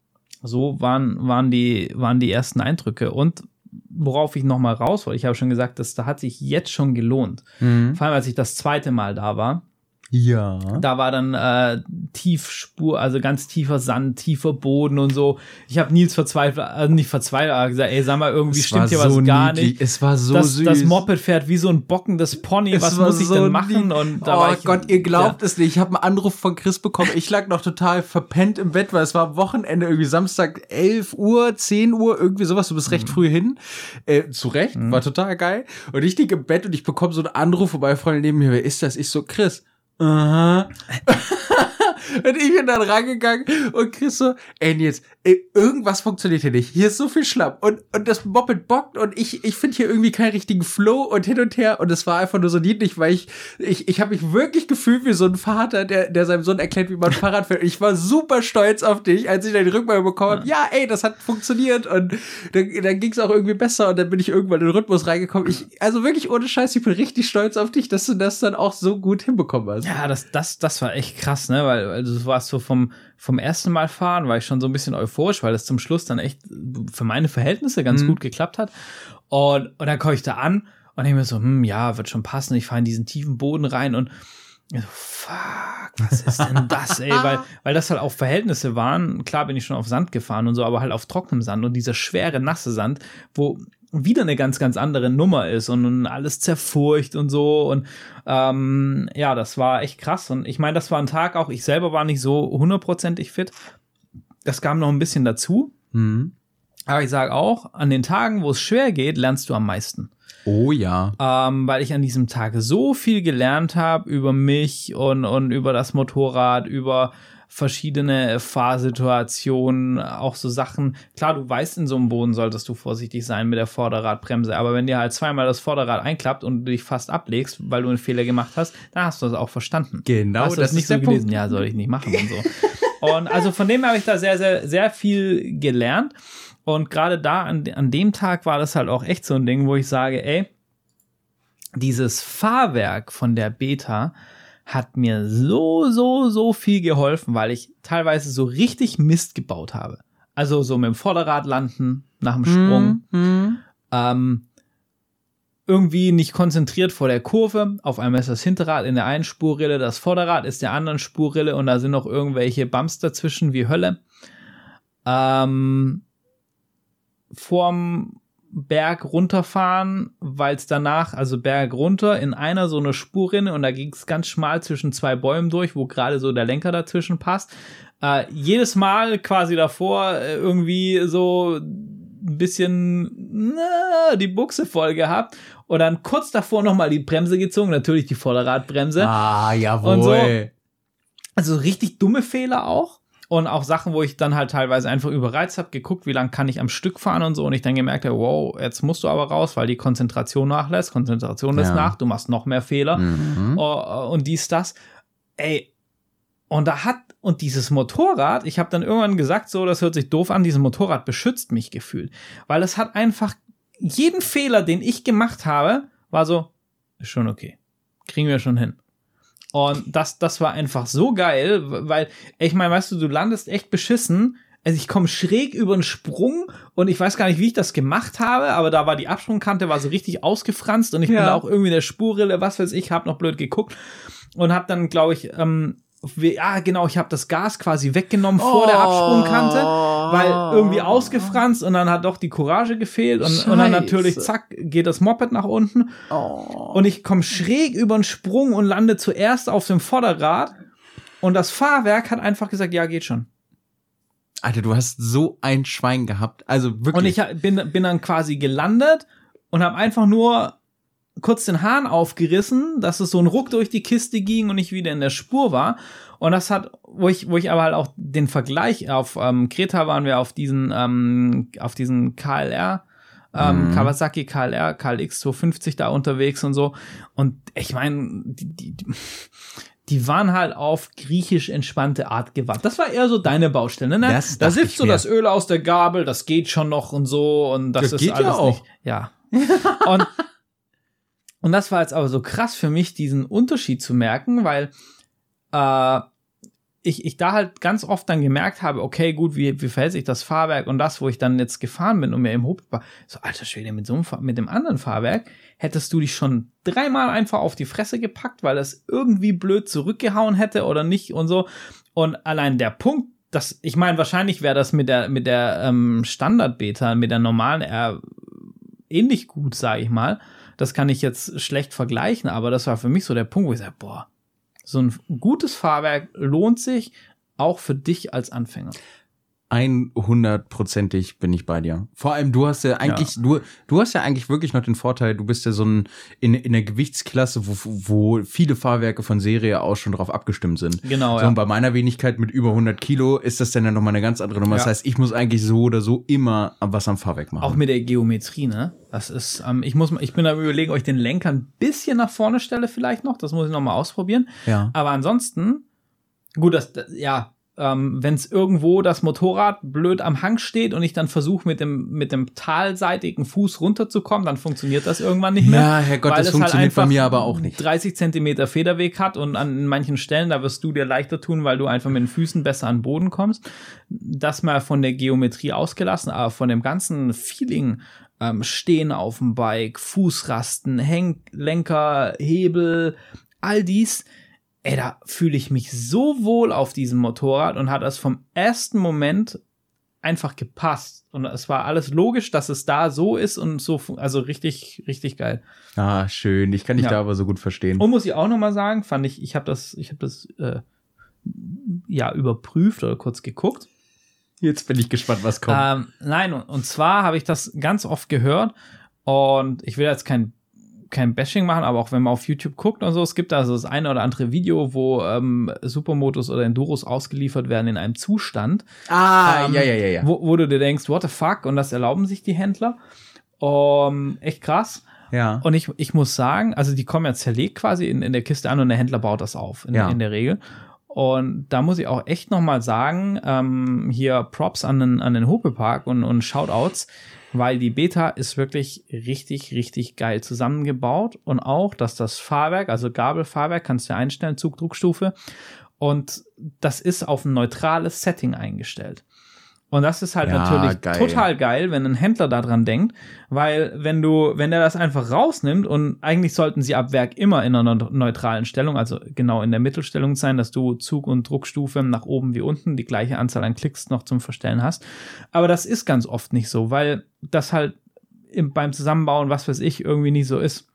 so waren, waren, die, waren die ersten Eindrücke. Und worauf ich nochmal raus wollte, ich habe schon gesagt, das da hat sich jetzt schon gelohnt. Mhm. Vor allem, als ich das zweite Mal da war. Ja. Da war dann äh, Tiefspur, also ganz tiefer Sand, tiefer Boden und so. Ich habe Nils verzweifelt, also nicht verzweifelt, aber gesagt, ey, sag mal, irgendwie es stimmt hier so was gar niedlich. nicht. Es war so das, süß. Das Moped fährt wie so ein bockendes Pony. Es was muss ich so denn machen? Und da oh ich, Gott, ihr glaubt ja. es nicht. Ich habe einen Anruf von Chris bekommen. Ich lag noch total verpennt im Bett, weil es war Wochenende, irgendwie Samstag 11 Uhr, 10 Uhr, irgendwie sowas. Du bist recht mhm. früh hin. Äh, zu Recht, mhm. war total geil. Und ich lieg im Bett und ich bekomme so einen Anruf, wobei Freunde neben mir, wer ist das? Ich so, Chris Uh huh. und ich bin dann rangegangen und Chris so, ey Nils, ey, irgendwas funktioniert hier nicht. Hier ist so viel Schlamm und, und das Moped bockt und ich, ich finde hier irgendwie keinen richtigen Flow und hin und her und es war einfach nur so niedlich, weil ich, ich, ich habe mich wirklich gefühlt wie so ein Vater, der, der seinem Sohn erklärt, wie man Fahrrad fährt. Ich war super stolz auf dich, als ich dann die Rückmeldung bekommen habe, ja. ja, ey, das hat funktioniert und dann, dann ging es auch irgendwie besser und dann bin ich irgendwann in den Rhythmus reingekommen. Ich, also wirklich ohne Scheiß, ich bin richtig stolz auf dich, dass du das dann auch so gut hinbekommen hast. Ja, das, das, das war echt krass, ne, weil, weil du warst so vom, vom ersten Mal fahren, war ich schon so ein bisschen euphorisch, weil das zum Schluss dann echt für meine Verhältnisse ganz mhm. gut geklappt hat. Und, und dann komme ich da an und denke mir so, hm, ja, wird schon passen. Ich fahre in diesen tiefen Boden rein und so, fuck, was ist denn das, ey? Weil, weil das halt auch Verhältnisse waren. Klar bin ich schon auf Sand gefahren und so, aber halt auf trockenem Sand und dieser schwere, nasse Sand, wo wieder eine ganz, ganz andere Nummer ist und alles zerfurcht und so. Und ähm, ja, das war echt krass. Und ich meine, das war ein Tag auch, ich selber war nicht so hundertprozentig fit. Das kam noch ein bisschen dazu. Mhm. Aber ich sage auch, an den Tagen, wo es schwer geht, lernst du am meisten. Oh ja. Ähm, weil ich an diesem Tag so viel gelernt habe über mich und, und über das Motorrad, über verschiedene Fahrsituationen, auch so Sachen. Klar, du weißt, in so einem Boden solltest du vorsichtig sein mit der Vorderradbremse, aber wenn dir halt zweimal das Vorderrad einklappt und du dich fast ablegst, weil du einen Fehler gemacht hast, dann hast du das auch verstanden. Genau, hast du das, das nicht so gelesen. Punkt. Ja, soll ich nicht machen und so. und also von dem habe ich da sehr, sehr, sehr viel gelernt. Und gerade da, an, an dem Tag war das halt auch echt so ein Ding, wo ich sage, ey, dieses Fahrwerk von der Beta, hat mir so, so, so viel geholfen, weil ich teilweise so richtig Mist gebaut habe. Also so mit dem Vorderrad landen nach dem Sprung. Mm, Ähm, irgendwie nicht konzentriert vor der Kurve. Auf einmal ist das Hinterrad in der einen Spurrille, das Vorderrad ist der anderen Spurrille und da sind noch irgendwelche Bumps dazwischen wie Hölle. Ähm, vorm Berg runterfahren, weil es danach, also Berg runter, in einer so eine Spurrinne und da ging es ganz schmal zwischen zwei Bäumen durch, wo gerade so der Lenker dazwischen passt. Äh, jedes Mal quasi davor äh, irgendwie so ein bisschen na, die Buchse voll gehabt und dann kurz davor nochmal die Bremse gezogen, natürlich die Vorderradbremse. Ah, jawohl. So. Also richtig dumme Fehler auch und auch Sachen, wo ich dann halt teilweise einfach überreizt habe, geguckt, wie lange kann ich am Stück fahren und so und ich dann gemerkt habe, wow, jetzt musst du aber raus, weil die Konzentration nachlässt, Konzentration lässt ja. nach, du machst noch mehr Fehler mhm. uh, und dies, das. Ey, und da hat, und dieses Motorrad, ich habe dann irgendwann gesagt, so, das hört sich doof an, dieses Motorrad beschützt mich gefühlt, weil es hat einfach jeden Fehler, den ich gemacht habe, war so, ist schon okay. Kriegen wir schon hin. Und das, das war einfach so geil, weil, ich meine, weißt du, du landest echt beschissen. Also ich komme schräg über einen Sprung und ich weiß gar nicht, wie ich das gemacht habe, aber da war die Absprungkante war so richtig ausgefranst und ich ja. bin da auch irgendwie in der Spurrille, was weiß ich, habe noch blöd geguckt und habe dann, glaube ich, ähm, ja, genau, ich habe das Gas quasi weggenommen oh. vor der Absprungkante, weil irgendwie ausgefranst und dann hat doch die Courage gefehlt und, und dann natürlich, zack, geht das Moped nach unten. Oh. Und ich komme schräg über den Sprung und lande zuerst auf dem Vorderrad und das Fahrwerk hat einfach gesagt, ja, geht schon. Alter, du hast so ein Schwein gehabt. Also wirklich. Und ich bin, bin dann quasi gelandet und habe einfach nur kurz den Hahn aufgerissen, dass es so ein Ruck durch die Kiste ging und ich wieder in der Spur war. Und das hat, wo ich, wo ich aber halt auch den Vergleich auf ähm, Kreta waren wir auf diesen, ähm, auf diesen KLR, ähm, mhm. Kawasaki KLR, KLX 250 da unterwegs und so. Und ich meine, die, die, die waren halt auf griechisch entspannte Art gewandt. Das war eher so deine Baustelle, ne? Das da sitzt so das Öl aus der Gabel, das geht schon noch und so und das, das ist alles ja auch. nicht. Ja. und und das war jetzt aber so krass für mich, diesen Unterschied zu merken, weil äh, ich, ich da halt ganz oft dann gemerkt habe, okay, gut, wie, wie verhält sich das Fahrwerk und das, wo ich dann jetzt gefahren bin und mir im Hof war, so, alter Schwede, mit so einem, mit dem anderen Fahrwerk hättest du dich schon dreimal einfach auf die Fresse gepackt, weil das irgendwie blöd zurückgehauen hätte oder nicht und so. Und allein der Punkt, das, ich meine, wahrscheinlich wäre das mit der, mit der ähm, Standard-Beta, mit der normalen eher ähnlich gut, sage ich mal. Das kann ich jetzt schlecht vergleichen, aber das war für mich so der Punkt, wo ich sage, boah, so ein gutes Fahrwerk lohnt sich auch für dich als Anfänger. 100%ig bin ich bei dir. Vor allem, du hast ja eigentlich, ja. du, du hast ja eigentlich wirklich noch den Vorteil, du bist ja so ein, in, in der Gewichtsklasse, wo, wo viele Fahrwerke von Serie aus schon drauf abgestimmt sind. Genau, so, ja. Und bei meiner Wenigkeit mit über 100 Kilo ist das dann ja nochmal eine ganz andere Nummer. Ja. Das heißt, ich muss eigentlich so oder so immer was am Fahrwerk machen. Auch mit der Geometrie, ne? Das ist, ähm, ich muss, ich bin da überlegen, ob ich den Lenker ein bisschen nach vorne stelle vielleicht noch. Das muss ich nochmal ausprobieren. Ja. Aber ansonsten, gut, das, ja, ähm, wenn es irgendwo das Motorrad blöd am Hang steht und ich dann versuche mit dem mit dem talseitigen Fuß runterzukommen, dann funktioniert das irgendwann nicht mehr. Ja, Herrgott, das halt funktioniert halt bei mir aber auch nicht. 30 Zentimeter Federweg hat und an manchen Stellen, da wirst du dir leichter tun, weil du einfach mit den Füßen besser an den Boden kommst. Das mal von der Geometrie ausgelassen, aber von dem ganzen Feeling ähm, Stehen auf dem Bike, Fußrasten, Henk Lenker, Hebel, all dies ey, da fühle ich mich so wohl auf diesem Motorrad und hat das vom ersten Moment einfach gepasst. Und es war alles logisch, dass es da so ist und so, also richtig, richtig geil. Ah, schön. Ich kann dich ja. da aber so gut verstehen. Und muss ich auch nochmal sagen, fand ich, ich habe das, ich habe das, äh, ja, überprüft oder kurz geguckt. Jetzt bin ich gespannt, was kommt. Ähm, nein, und, und zwar habe ich das ganz oft gehört und ich will jetzt kein kein Bashing machen, aber auch wenn man auf YouTube guckt und so, es gibt da so das eine oder andere Video, wo ähm, Supermotos oder Enduros ausgeliefert werden in einem Zustand. Ah, ähm, ja, ja, ja, ja. Wo, wo du dir denkst, what the fuck, und das erlauben sich die Händler. Um, echt krass. Ja. Und ich, ich muss sagen, also die kommen ja zerlegt quasi in, in der Kiste an und der Händler baut das auf, in, ja. in der Regel. Und da muss ich auch echt nochmal sagen, ähm, hier Props an den, an den Hopepark und, und Shoutouts weil die Beta ist wirklich richtig, richtig geil zusammengebaut und auch, dass das Fahrwerk, also Gabelfahrwerk, kannst du einstellen, Zugdruckstufe und das ist auf ein neutrales Setting eingestellt. Und das ist halt ja, natürlich geil. total geil, wenn ein Händler daran denkt, weil wenn du, wenn er das einfach rausnimmt und eigentlich sollten sie ab Werk immer in einer neutralen Stellung, also genau in der Mittelstellung sein, dass du Zug- und Druckstufe nach oben wie unten die gleiche Anzahl an Klicks noch zum Verstellen hast. Aber das ist ganz oft nicht so, weil das halt im, beim Zusammenbauen, was weiß ich, irgendwie nie so ist.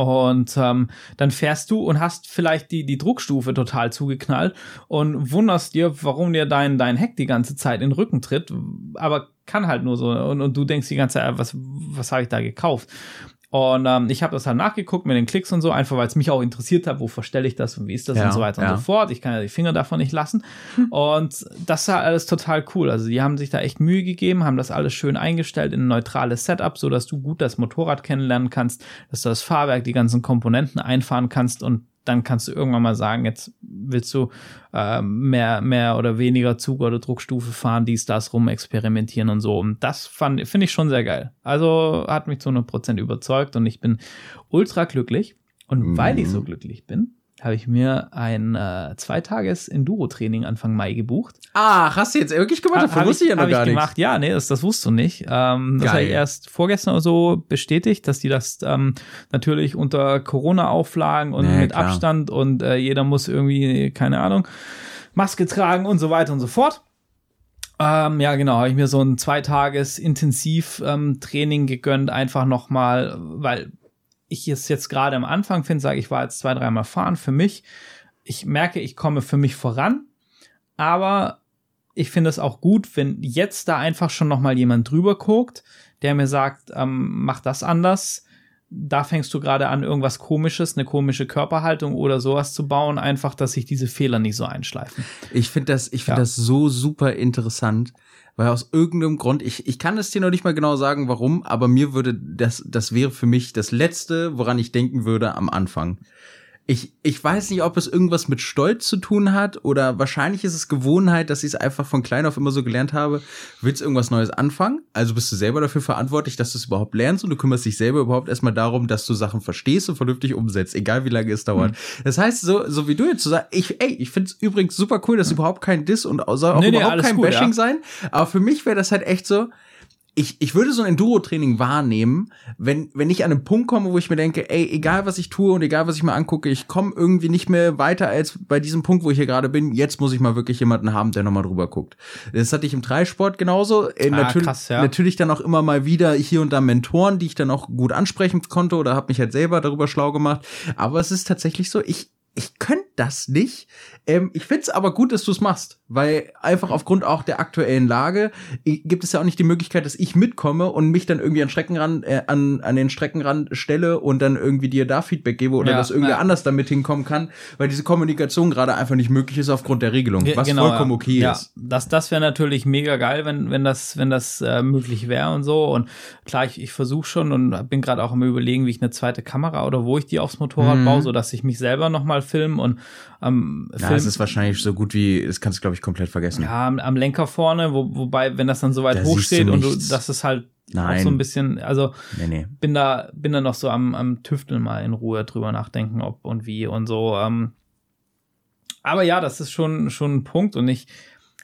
Und ähm, dann fährst du und hast vielleicht die, die Druckstufe total zugeknallt und wunderst dir, warum dir dein, dein Heck die ganze Zeit in den Rücken tritt, aber kann halt nur so. Und, und du denkst die ganze Zeit, was, was habe ich da gekauft? Und ähm, ich habe das halt nachgeguckt mit den Klicks und so, einfach weil es mich auch interessiert hat, wo verstelle ich das und wie ist das ja, und so weiter ja. und so fort. Ich kann ja die Finger davon nicht lassen. Und das war alles total cool. Also die haben sich da echt Mühe gegeben, haben das alles schön eingestellt in ein neutrales Setup, so dass du gut das Motorrad kennenlernen kannst, dass du das Fahrwerk, die ganzen Komponenten einfahren kannst und dann kannst du irgendwann mal sagen, jetzt willst du äh, mehr, mehr oder weniger Zug- oder Druckstufe fahren, dies, das rum experimentieren und so. Und das finde ich schon sehr geil. Also hat mich zu 100% überzeugt und ich bin ultra glücklich. Und mhm. weil ich so glücklich bin, habe ich mir ein äh, Zweitages-Enduro-Training Anfang Mai gebucht. Ach, hast du jetzt wirklich gemacht? Davon wusste ich ja noch gar nicht. gemacht. Ja, nee, das, das wusst du nicht. Ähm, das habe ich erst vorgestern oder so bestätigt, dass die das ähm, natürlich unter Corona-Auflagen und nee, mit klar. Abstand und äh, jeder muss irgendwie, keine Ahnung, Maske tragen und so weiter und so fort. Ähm, ja, genau, habe ich mir so ein zweitages Intensiv-Training ähm, gegönnt, einfach nochmal, weil ich es jetzt gerade am Anfang finde, sage ich war jetzt zwei, dreimal fahren für mich. Ich merke, ich komme für mich voran, aber ich finde es auch gut, wenn jetzt da einfach schon noch mal jemand drüber guckt, der mir sagt, ähm, mach das anders. Da fängst du gerade an, irgendwas Komisches, eine komische Körperhaltung oder sowas zu bauen, einfach, dass sich diese Fehler nicht so einschleifen. Ich finde das, ich finde ja. das so super interessant, weil aus irgendeinem Grund, ich, ich kann es dir noch nicht mal genau sagen, warum, aber mir würde das, das wäre für mich das Letzte, woran ich denken würde am Anfang. Ich, ich weiß nicht, ob es irgendwas mit Stolz zu tun hat oder wahrscheinlich ist es Gewohnheit, dass ich es einfach von klein auf immer so gelernt habe. Willst du irgendwas Neues anfangen? Also bist du selber dafür verantwortlich, dass du es überhaupt lernst und du kümmerst dich selber überhaupt erstmal darum, dass du Sachen verstehst und vernünftig umsetzt, egal wie lange es dauert. Mhm. Das heißt, so, so wie du jetzt zu so sagen, ich, ey, ich finde es übrigens super cool, dass mhm. überhaupt kein Diss und soll auch nee, überhaupt nee, kein gut, Bashing ja. sein. Aber für mich wäre das halt echt so, ich, ich würde so ein Enduro-Training wahrnehmen, wenn, wenn ich an einen Punkt komme, wo ich mir denke, ey, egal was ich tue und egal was ich mir angucke, ich komme irgendwie nicht mehr weiter als bei diesem Punkt, wo ich hier gerade bin. Jetzt muss ich mal wirklich jemanden haben, der nochmal drüber guckt. Das hatte ich im Dreisport genauso. Äh, ah, natürlich, krass, ja. natürlich dann auch immer mal wieder hier und da Mentoren, die ich dann auch gut ansprechen konnte oder habe mich halt selber darüber schlau gemacht. Aber es ist tatsächlich so, ich, ich könnte das nicht. Ähm, ich find's aber gut, dass du es machst, weil einfach aufgrund auch der aktuellen Lage gibt es ja auch nicht die Möglichkeit, dass ich mitkomme und mich dann irgendwie an Streckenrand, äh, an, an den Streckenrand stelle und dann irgendwie dir da Feedback gebe oder ja, dass irgendwer ja. anders damit hinkommen kann, weil diese Kommunikation gerade einfach nicht möglich ist aufgrund der Regelung, was genau, vollkommen okay ja. ist. Das, das wäre natürlich mega geil, wenn, wenn das, wenn das äh, möglich wäre und so. Und klar, ich, ich versuche schon und bin gerade auch am überlegen, wie ich eine zweite Kamera oder wo ich die aufs Motorrad mhm. baue, so dass ich mich selber nochmal filme und am Film. Ja, es ist wahrscheinlich so gut wie, das kannst du, glaube ich, komplett vergessen. Ja, am, am Lenker vorne, wo, wobei, wenn das dann so weit da hoch steht und du, das ist halt Nein. auch so ein bisschen, also nee, nee. bin da, bin da noch so am, am Tüfteln mal in Ruhe drüber nachdenken, ob und wie und so. Ähm. Aber ja, das ist schon, schon ein Punkt und ich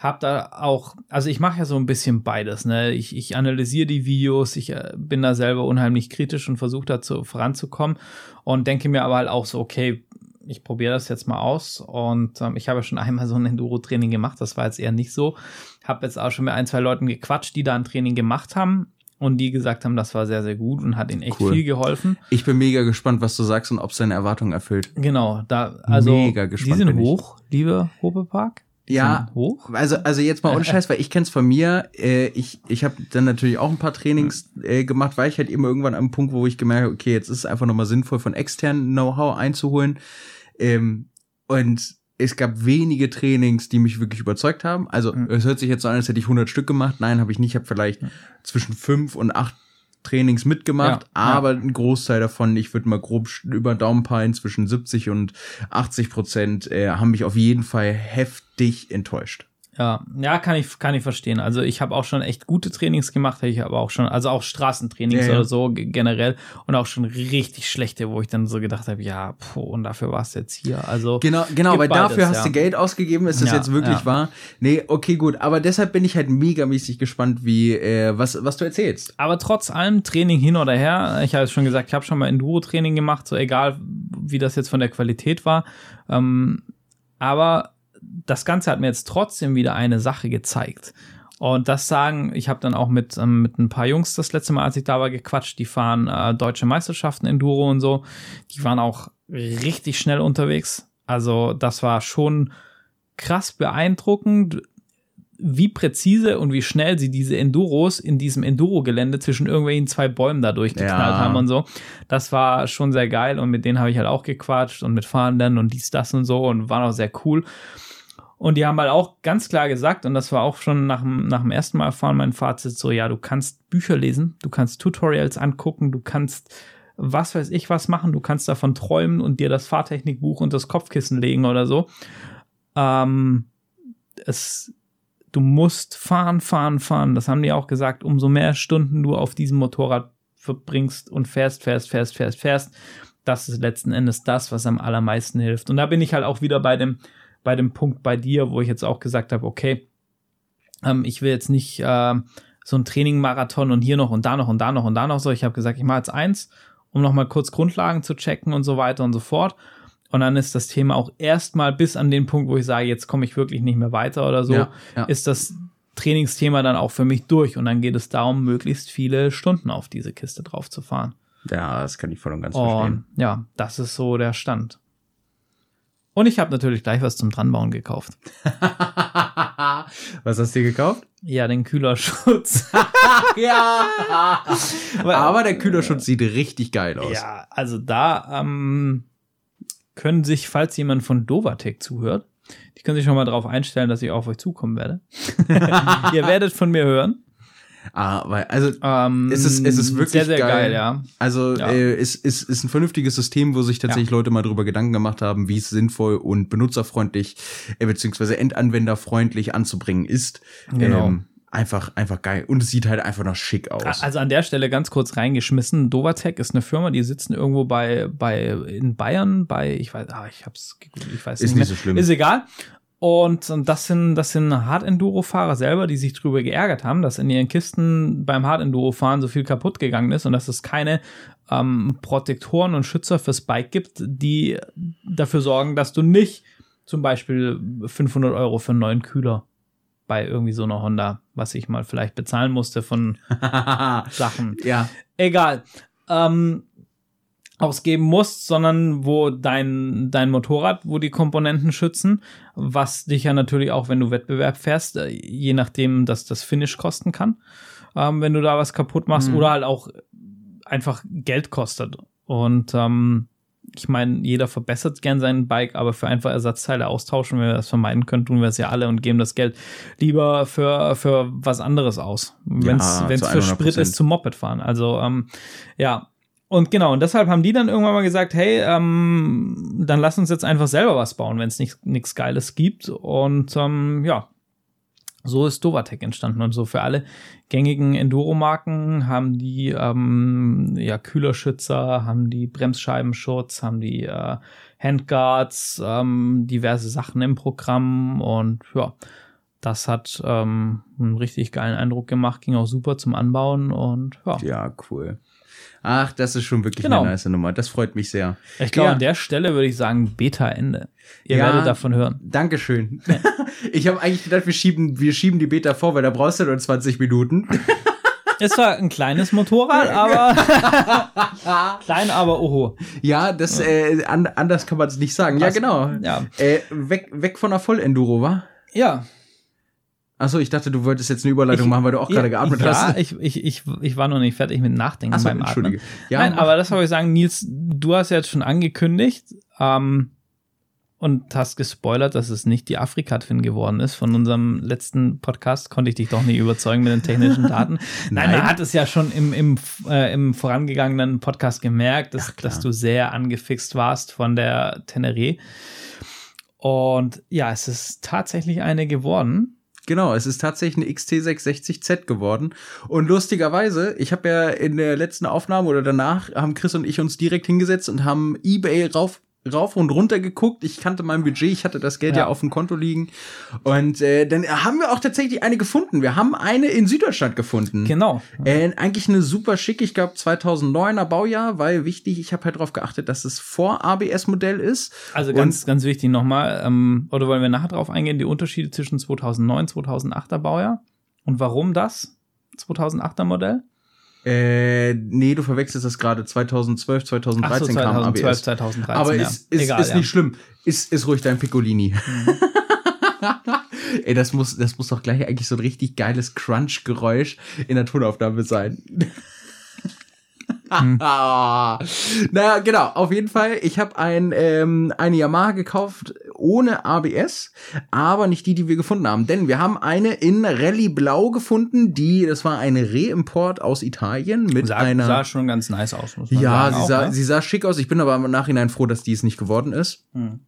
habe da auch, also ich mache ja so ein bisschen beides, ne? Ich, ich analysiere die Videos, ich äh, bin da selber unheimlich kritisch und versuche da zu, voranzukommen und denke mir aber halt auch so, okay, ich probiere das jetzt mal aus und ähm, ich habe schon einmal so ein Enduro-Training gemacht, das war jetzt eher nicht so. Habe jetzt auch schon mit ein, zwei Leuten gequatscht, die da ein Training gemacht haben und die gesagt haben, das war sehr, sehr gut und hat ihnen echt cool. viel geholfen. Ich bin mega gespannt, was du sagst und ob es deine Erwartungen erfüllt. Genau, da, also mega gespannt die sind hoch, liebe Hopepark. Ja, hoch. Also also jetzt mal ohne Scheiß, weil ich kenn's von mir. Äh, ich ich habe dann natürlich auch ein paar Trainings äh, gemacht, weil ich halt immer irgendwann am Punkt, wo ich gemerkt habe, okay, jetzt ist es einfach nochmal sinnvoll, von externen Know-how einzuholen. Ähm, und es gab wenige Trainings, die mich wirklich überzeugt haben. Also mhm. es hört sich jetzt so an, als hätte ich 100 Stück gemacht. Nein, habe ich nicht. Ich habe vielleicht mhm. zwischen fünf und acht Trainings mitgemacht, ja, aber ja. ein Großteil davon, ich würde mal grob über Daumenpeilen zwischen 70 und 80 Prozent, äh, haben mich auf jeden Fall heftig enttäuscht. Ja, ja, kann ich, kann ich verstehen. Also ich habe auch schon echt gute Trainings gemacht, ich habe auch schon, also auch Straßentrainings ja, ja. oder so generell und auch schon richtig schlechte, wo ich dann so gedacht habe, ja, puh, und dafür warst du jetzt hier. Also genau, genau, weil beides, dafür hast ja. du Geld ausgegeben, ist das jetzt wirklich wahr? Nee, okay, gut, aber deshalb bin ich halt megamäßig gespannt, wie äh, was was du erzählst. Aber trotz allem Training hin oder her, ich habe es schon gesagt, ich habe schon mal Enduro-Training gemacht, so egal wie das jetzt von der Qualität war, ähm, aber das Ganze hat mir jetzt trotzdem wieder eine Sache gezeigt. Und das sagen, ich habe dann auch mit, ähm, mit ein paar Jungs das letzte Mal, als ich da war, gequatscht. Die fahren äh, deutsche Meisterschaften Enduro und so. Die waren auch richtig schnell unterwegs. Also das war schon krass beeindruckend, wie präzise und wie schnell sie diese Enduros in diesem Enduro-Gelände zwischen irgendwelchen zwei Bäumen da durchgeknallt ja. haben und so. Das war schon sehr geil und mit denen habe ich halt auch gequatscht und mit Fahrenden und dies, das und so und war auch sehr cool. Und die haben halt auch ganz klar gesagt, und das war auch schon nach dem, nach dem ersten Mal erfahren, mein Fazit so, ja, du kannst Bücher lesen, du kannst Tutorials angucken, du kannst was weiß ich was machen, du kannst davon träumen und dir das Fahrtechnikbuch und das Kopfkissen legen oder so. Ähm, es, du musst fahren, fahren, fahren. Das haben die auch gesagt. Umso mehr Stunden du auf diesem Motorrad verbringst und fährst, fährst, fährst, fährst, fährst, das ist letzten Endes das, was am allermeisten hilft. Und da bin ich halt auch wieder bei dem, bei dem Punkt bei dir, wo ich jetzt auch gesagt habe, okay, ähm, ich will jetzt nicht äh, so ein Training-Marathon und hier noch und da noch und da noch und da noch so. Ich habe gesagt, ich mache jetzt eins, um nochmal kurz Grundlagen zu checken und so weiter und so fort. Und dann ist das Thema auch erstmal bis an den Punkt, wo ich sage, jetzt komme ich wirklich nicht mehr weiter oder so, Ja, ja. ist das Trainingsthema dann auch für mich durch. Und dann geht es darum, möglichst viele Stunden auf diese Kiste drauf zu fahren. Ja, das kann ich voll und ganz verstehen. Und ja, das ist so der Stand. Und ich habe natürlich gleich was zum Dranbauen gekauft. Was hast du gekauft? Ja, den Kühlerschutz. ja. Aber der Kühlerschutz sieht richtig geil aus. ja, also da ähm, können sich, falls jemand von Dovatec zuhört, die können sich schon mal darauf einstellen, dass ich auf euch zukommen werde. Ihr werdet von mir hören. Ah, weil, also, Ähm, es ist, es ist wirklich sehr, sehr geil, geil. ja. Also Ja. äh, es ist, ist ein vernünftiges System, wo sich tatsächlich Leute mal drüber Gedanken gemacht haben, wie es sinnvoll und benutzerfreundlich äh, beziehungsweise endanwenderfreundlich anzubringen ist. Genau. Ähm, einfach, einfach geil. Und es sieht halt einfach noch schick aus. Also an der Stelle ganz kurz reingeschmissen. Dovatec ist eine Firma, die sitzen irgendwo bei, bei in Bayern, bei, ich weiß, ah, ich hab's ich weiß Ist nicht, nicht so schlimm. Ist egal. Und, und das sind, das sind Hard-Enduro-Fahrer selber, die sich drüber geärgert haben, dass in ihren Kisten beim Hard-Enduro-Fahren so viel kaputt gegangen ist und dass es keine ähm, Protektoren und Schützer fürs Bike gibt, die dafür sorgen, dass du nicht zum Beispiel 500 Euro für einen neuen Kühler bei irgendwie so einer Honda, was ich mal vielleicht bezahlen musste von Sachen. ja. Egal. Ähm, ausgeben musst, sondern wo dein, dein Motorrad, wo die Komponenten schützen, was dich ja natürlich auch, wenn du Wettbewerb fährst, äh, je nachdem, dass das Finish kosten kann, ähm, wenn du da was kaputt machst Mhm. oder halt auch einfach Geld kostet. Und ähm, ich meine, jeder verbessert gern sein Bike, aber für einfach Ersatzteile austauschen, wenn wir das vermeiden können, tun wir es ja alle und geben das Geld lieber für, für was anderes aus. Wenn es Ja, für Sprit 100%. ist, zum Moped fahren. Also, ähm, ja. Und genau, und deshalb haben die dann irgendwann mal gesagt, hey, ähm, dann lass uns jetzt einfach selber was bauen, wenn es nichts Geiles gibt. Und ähm, ja, so ist Dovatec entstanden. Und so für alle gängigen Enduro-Marken haben die ähm, ja, Kühlerschützer, haben die Bremsscheibenschutz, haben die äh, Handguards, ähm, diverse Sachen im Programm und ja, das hat ähm, einen richtig geilen Eindruck gemacht, ging auch super zum Anbauen und ja. Ja, cool. Ach, das ist schon wirklich Genau. eine nice Nummer. Das freut mich sehr. Ich glaube, Ja. an der Stelle würde ich sagen, Beta-Ende. Ihr Ja. werdet davon hören. Dankeschön. ich habe eigentlich gedacht, wir schieben, wir schieben die Beta vor, weil da brauchst du nur 20 Minuten. Es war ein kleines Motorrad, aber klein, aber oho. ja, das äh, an, anders kann man es nicht sagen. Ja, genau. Ja. Äh, weg, weg von der Vollenduro, wa? Ja. Achso, ich dachte, du wolltest jetzt eine Überleitung machen, weil du auch gerade geatmet ja, hast. ich, ich, ich, ich war noch nicht fertig mit Nachdenken Achso, beim Atmen. entschuldige. Ja, Nein, aber das wollte ich sagen, Nils, du hast ja jetzt schon angekündigt ähm, und hast gespoilert, dass es nicht die Afrika-Twin geworden ist. Von unserem letzten Podcast konnte ich dich doch nicht überzeugen mit den technischen Daten. Nein, Nein. man hat es ja schon im, im, äh, im vorangegangenen Podcast gemerkt, dass, Ach, dass du sehr angefixt warst von der Teneré. Und ja, es ist tatsächlich eine geworden. Genau, es ist tatsächlich eine XT660Z geworden. Und lustigerweise, ich habe ja in der letzten Aufnahme oder danach, haben Chris und ich uns direkt hingesetzt und haben eBay rauf, rauf und runter geguckt. Ich kannte mein Budget, ich hatte das Geld ja, Ja. auf dem Konto liegen. Und äh, dann haben wir auch tatsächlich eine gefunden. Wir haben eine in Süddeutschland gefunden. Genau. Äh, eigentlich eine super schick, ich glaube 2009er Baujahr, weil wichtig, ich habe halt darauf geachtet, dass es vor ABS-Modell ist. Also Und- ganz, ganz wichtig nochmal, ähm, oder wollen wir nachher drauf eingehen, die Unterschiede zwischen 2009 2008er Baujahr und warum das 2008er Modell? Äh, nee, du verwechselst das gerade. 2012, 2013 kam 2012, ABS. 2013. Aber ja. ist, ist, Egal, ist ja. Mhm. nicht schlimm. Ist, ist ruhig dein Piccolini. Ey, das muss, das muss doch gleich eigentlich so ein richtig geiles Crunch-Geräusch in der Tonaufnahme sein. Hm. naja, genau, auf jeden Fall. Ich habe ein, ähm, eine Yamaha gekauft ohne ABS, aber nicht die, die wir gefunden haben. Denn wir haben eine in Rallye Blau gefunden, die, das war eine Reimport aus Italien mit Sah, einer. sah schon ganz nice aus, muss man ja, sagen. sie, auch, sah, ne? sie sah schick aus. Ich bin aber im Nachhinein froh, dass die es nicht geworden ist. Hm.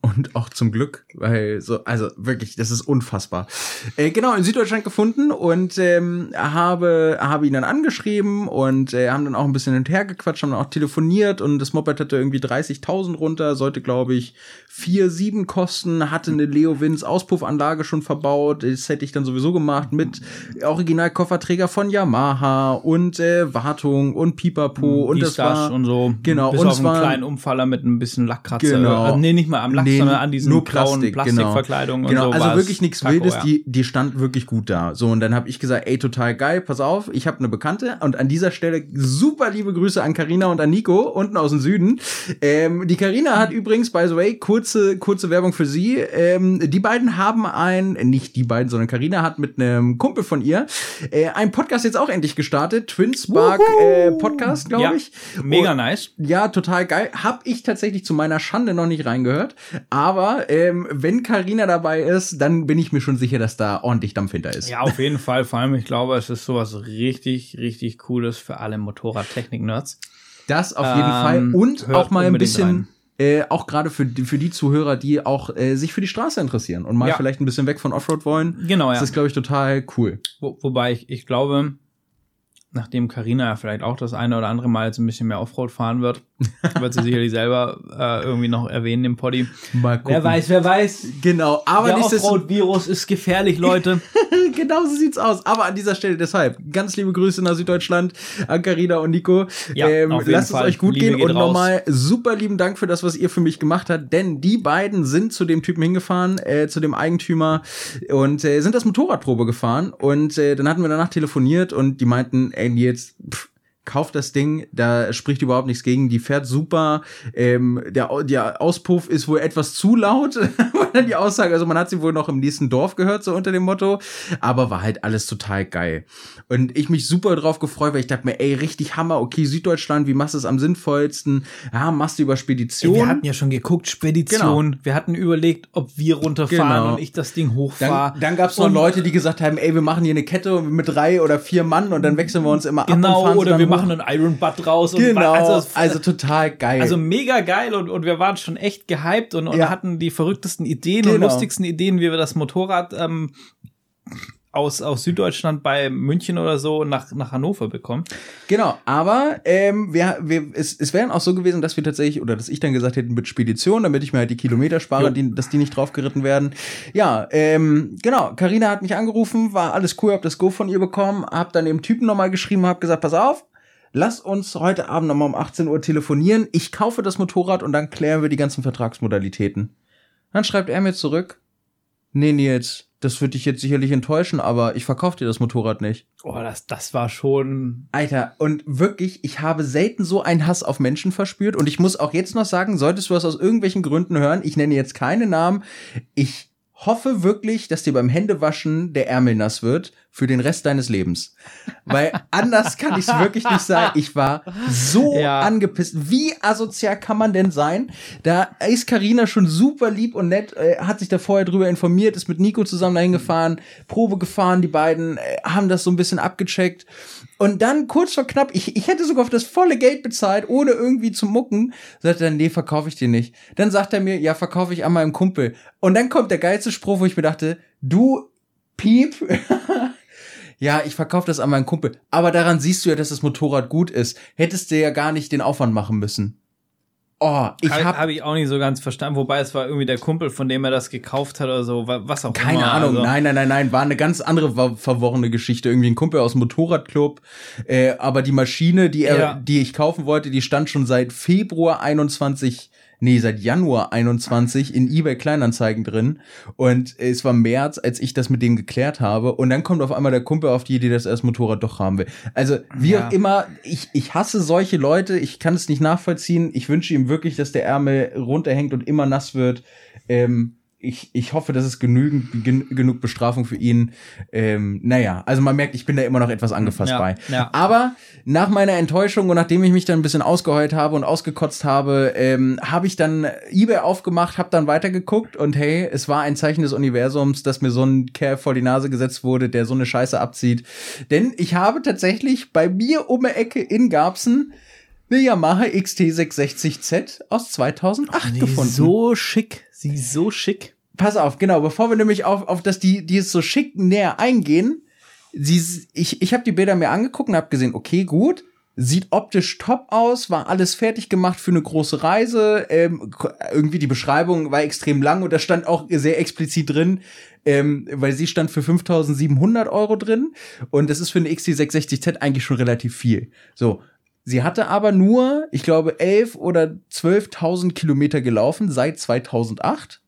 Und auch zum Glück, weil so, also wirklich, das ist unfassbar. Äh, genau, in Süddeutschland gefunden und ähm, habe, habe ihn dann angeschrieben und äh, haben dann auch ein bisschen hinterhergequatscht, haben dann auch telefoniert und das Moped hatte irgendwie 30.000 runter, sollte glaube ich 4, 7 kosten, hatte eine Leo Wins Auspuffanlage schon verbaut, das hätte ich dann sowieso gemacht mit Originalkofferträger von Yamaha und äh, Wartung und Pipapo Die und das war und so. genau, Bis und auf es einen war- kleinen Umfaller mit ein bisschen Lackkratzer. Genau. Also, nee, nicht mal am Lack, Nee, sondern an diesen nur grauen Plastik, Plastikverkleidung Genau, und so. also wirklich nichts Wildes, ja. die, die stand wirklich gut da. So, und dann habe ich gesagt, ey, total geil, pass auf, ich habe eine Bekannte und an dieser Stelle super liebe Grüße an Karina und an Nico, unten aus dem Süden. Ähm, die Karina hat übrigens, by the way, kurze, kurze Werbung für sie. Ähm, die beiden haben ein, nicht die beiden, sondern Karina hat mit einem Kumpel von ihr äh, einen Podcast jetzt auch endlich gestartet, Twin Spark äh, Podcast, glaube ja, ich. Mega Und- nice. ja, total geil. Hab ich tatsächlich zu meiner Schande noch nicht reingehört. Aber ähm, wenn Karina dabei ist, dann bin ich mir schon sicher, dass da ordentlich Dampf hinter ist. Ja, auf jeden Fall. Vor allem, ich glaube, es ist sowas richtig, richtig Cooles für alle Motorradtechnik-Nerds. Das auf jeden Ähm, Fall. Und auch mal ein bisschen, äh, auch gerade für, die- für die Zuhörer, die auch äh, sich für die Straße interessieren und mal Ja. vielleicht ein bisschen weg von Offroad wollen. Genau, Das ja. ist, glaube ich, total cool. Wo, wobei ich, ich glaube, nachdem Karina ja vielleicht auch das eine oder andere Mal jetzt ein bisschen mehr Offroad fahren wird, wird sie sicherlich selber äh, irgendwie noch erwähnen im Poddy. Mal gucken. wer weiß. Genau, aber Der. Offroad-Virus ist gefährlich, Leute. genau so sieht's aus. Aber an dieser Stelle deshalb ganz liebe Grüße nach Süddeutschland an Carina und Nico. Ja, ähm, auf jeden lasst Fall. es euch gut Liebe gehen und nochmal super lieben Dank für das, was ihr für mich gemacht habt, denn die beiden sind zu dem Typen hingefahren, äh, zu dem Eigentümer und äh, sind das Motorradprobe gefahren und äh, dann hatten wir danach telefoniert und die meinten, ey, jetzt pff, Kauf das Ding, da spricht überhaupt nichts gegen. Die fährt super. Ähm, der, der Auspuff ist wohl etwas zu laut, war dann die Aussage. Also man hat sie wohl noch im nächsten Dorf gehört, so unter dem Motto. Aber war halt alles total geil. Und ich mich super drauf gefreut, weil ich dachte mir, ey, richtig Hammer. Okay, Süddeutschland, wie machst du es am sinnvollsten? Ja, machst du über Spedition. Wir hatten ja schon geguckt, Spedition. Wir hatten überlegt, ob wir runterfahren Genau. und ich das Ding hochfahre. dann dann gab es noch Leute, die gesagt haben, ey, wir machen hier eine Kette mit drei oder vier Mann und dann wechseln wir uns immer ab Genau, fahren sie oder wir hoch. machen einen Iron Butt draus. Und Genau, Also, also, also, total geil. also mega geil und, und wir waren schon echt gehypt und, und Ja. hatten die verrücktesten Ideen und Genau. lustigsten Ideen, wie wir das Motorrad ähm, aus, aus Süddeutschland bei München oder so nach, nach Hannover bekommen. Genau, aber ähm, wir, wir, es, es wären auch so gewesen, dass wir tatsächlich, oder dass ich dann gesagt hätte, mit Spedition, damit ich mir halt die Kilometer spare, die, dass die nicht draufgeritten werden. Ja, ähm, genau, Karina hat mich angerufen, war alles cool, hab das Go von ihr bekommen, hab dann dem Typen nochmal geschrieben, hab gesagt, pass auf, lass uns heute Abend nochmal um 18 Uhr telefonieren, ich kaufe das Motorrad und dann klären wir die ganzen Vertragsmodalitäten. Dann schreibt er mir zurück, nee, Nils, das wird dich jetzt sicherlich enttäuschen, aber ich verkaufe dir das Motorrad nicht. Oh, das, das war schon. Alter, und wirklich, ich habe selten so einen Hass auf Menschen verspürt. Und ich muss auch jetzt noch sagen, solltest du das aus irgendwelchen Gründen hören, ich nenne jetzt keine Namen, ich hoffe wirklich, dass dir beim Händewaschen der Ärmel nass wird für den Rest deines Lebens. Weil anders kann ich es wirklich nicht sagen. Ich war so Ja. angepisst. Wie asozial kann man denn sein? Da ist Karina schon super lieb und nett, äh, hat sich da vorher drüber informiert, ist mit Nico zusammen dahin gefahren, Probe gefahren, die beiden äh, haben das so ein bisschen abgecheckt. Und dann kurz vor knapp, ich, ich hätte sogar für das volle Geld bezahlt, ohne irgendwie zu mucken, sagt er, nee, verkaufe ich dir nicht. Dann sagt er mir, ja, verkaufe ich an meinem Kumpel. Und dann kommt der geilste Spruch, wo ich mir dachte, du Piep, ja, ich verkaufe das an meinen Kumpel. Aber daran siehst du ja, dass das Motorrad gut ist. Hättest du ja gar nicht den Aufwand machen müssen. Oh, ich Habe hab hab ich auch nicht so ganz verstanden, wobei es war irgendwie der Kumpel, von dem er das gekauft hat oder so, wa- was auch Keine immer. Ahnung, also. nein, nein, nein, nein, war eine ganz andere ver verworrene Geschichte. Irgendwie ein Kumpel aus dem Motorradclub. Äh, aber die Maschine, die er, Ja. die ich kaufen wollte, die stand schon seit Februar 21, nee, seit Januar 21 in eBay Kleinanzeigen drin. Und es war März, als ich das mit dem geklärt habe. Und dann kommt auf einmal der Kumpel auf die Idee, dass er das Motorrad doch haben will. Also, wie Ja. auch immer, ich, ich hasse solche Leute. Ich kann es nicht nachvollziehen. Ich wünsche ihm wirklich, dass der Ärmel runterhängt und immer nass wird. Ähm, ich, ich hoffe, das ist genügend, gen, genug Bestrafung für ihn. Ähm, naja, also man merkt, ich bin da immer noch etwas angefasst Ja, bei. ja. Aber nach meiner Enttäuschung und nachdem ich mich dann ein bisschen ausgeheult habe und ausgekotzt habe, ähm, habe ich dann eBay aufgemacht, habe dann weitergeguckt und hey, es war ein Zeichen des Universums, dass mir so ein Kerl vor die Nase gesetzt wurde, der so eine Scheiße abzieht. Denn ich habe tatsächlich bei mir um die Ecke in Garbsen eine Yamaha XT660Z aus 2008 Nee, gefunden. so schick. Sie ist so schick. Pass auf, genau, bevor wir nämlich auf, auf das, die, die ist so schick näher eingehen, sie, ich, ich habe die Bilder mir angeguckt und habe gesehen, okay, gut, sieht optisch top aus, war alles fertig gemacht für eine große Reise. Ähm, irgendwie die Beschreibung war extrem lang und da stand auch sehr explizit drin, ähm, weil sie stand für 5.700 Euro drin und das ist für eine XT660Z eigentlich schon relativ viel. So. Sie hatte aber nur, ich glaube, 11 oder 12.000 Kilometer gelaufen seit 2008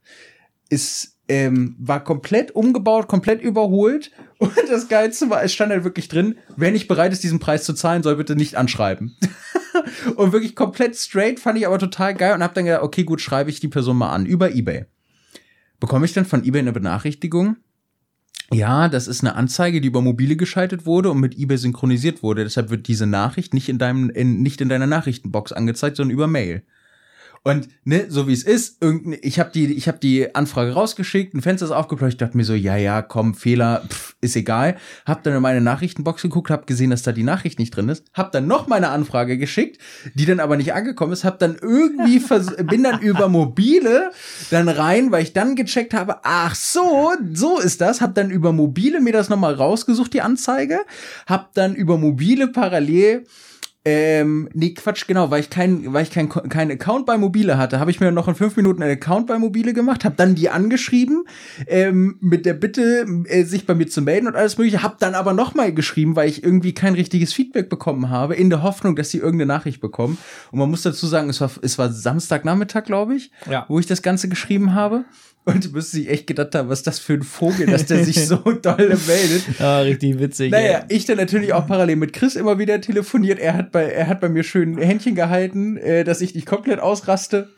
ist ähm, war komplett umgebaut, komplett überholt. Und das Geilste war, es stand halt wirklich drin, wer nicht bereit ist, diesen Preis zu zahlen, soll bitte nicht anschreiben. und wirklich komplett straight, fand ich aber total geil und hab dann gedacht, okay, gut, schreibe ich die Person mal an, über Ebay. Bekomme ich dann von Ebay eine Benachrichtigung? Ja, das ist eine Anzeige, die über mobile geschaltet wurde und mit eBay synchronisiert wurde. Deshalb wird diese Nachricht nicht in deinem, in, nicht in deiner Nachrichtenbox angezeigt, sondern über Mail. Und ne, so wie es ist, ich habe die, ich habe die Anfrage rausgeschickt, ein Fenster ist aufgepleuchtet, ich dachte mir so, ja, ja, komm, Fehler, pff, ist egal. Hab dann in meine Nachrichtenbox geguckt, hab gesehen, dass da die Nachricht nicht drin ist, hab dann noch meine Anfrage geschickt, die dann aber nicht angekommen ist, hab dann irgendwie bin dann über mobile dann rein, weil ich dann gecheckt habe, ach so, so ist das, hab dann über mobile mir das nochmal rausgesucht, die Anzeige, hab dann über mobile parallel ähm, nee, Quatsch, genau, weil ich kein, weil ich kein, kein Account bei Mobile hatte, habe ich mir noch in fünf Minuten einen Account bei Mobile gemacht, habe dann die angeschrieben, ähm, mit der Bitte, äh, sich bei mir zu melden und alles mögliche, habe dann aber noch mal geschrieben, weil ich irgendwie kein richtiges Feedback bekommen habe, in der Hoffnung, dass sie irgendeine Nachricht bekommen. Und man muss dazu sagen, es war, es war Samstagnachmittag, glaube ich, Ja. wo ich das Ganze geschrieben habe. Und du müsstest sich echt gedacht haben, was ist das für ein Vogel, dass der sich so dolle meldet. Ah, richtig witzig. Naja, ey. ich dann natürlich auch parallel mit Chris immer wieder telefoniert. Er hat bei, er hat bei mir schön Händchen gehalten, äh, dass ich nicht komplett ausraste.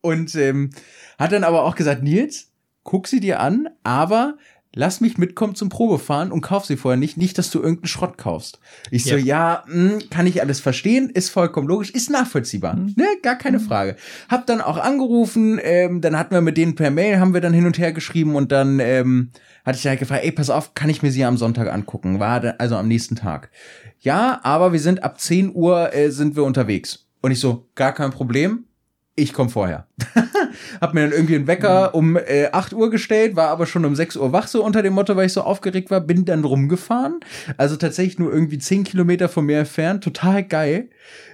Und ähm, hat dann aber auch gesagt, Nils, guck sie dir an, aber lass mich mitkommen zum Probefahren und kauf sie vorher nicht. Nicht, dass du irgendeinen Schrott kaufst. Ich so, ja, mh, kann ich alles verstehen, ist vollkommen logisch, ist nachvollziehbar. Ne, gar keine Frage. Hab dann auch angerufen, ähm, dann hatten wir mit denen per Mail, haben wir dann hin und her geschrieben und dann ähm, hatte ich halt gefragt, ey, pass auf, kann ich mir sie am Sonntag angucken? War dann, also am nächsten Tag. Ja, aber wir sind ab 10 Uhr äh, sind wir unterwegs. Und ich so, gar kein Problem, ich komme vorher. hab mir dann irgendwie einen Wecker um äh, 8 Uhr gestellt, war aber schon um 6 Uhr wach, so unter dem Motto, weil ich so aufgeregt war, bin dann rumgefahren. Also tatsächlich nur irgendwie 10 Kilometer von mir entfernt, total geil.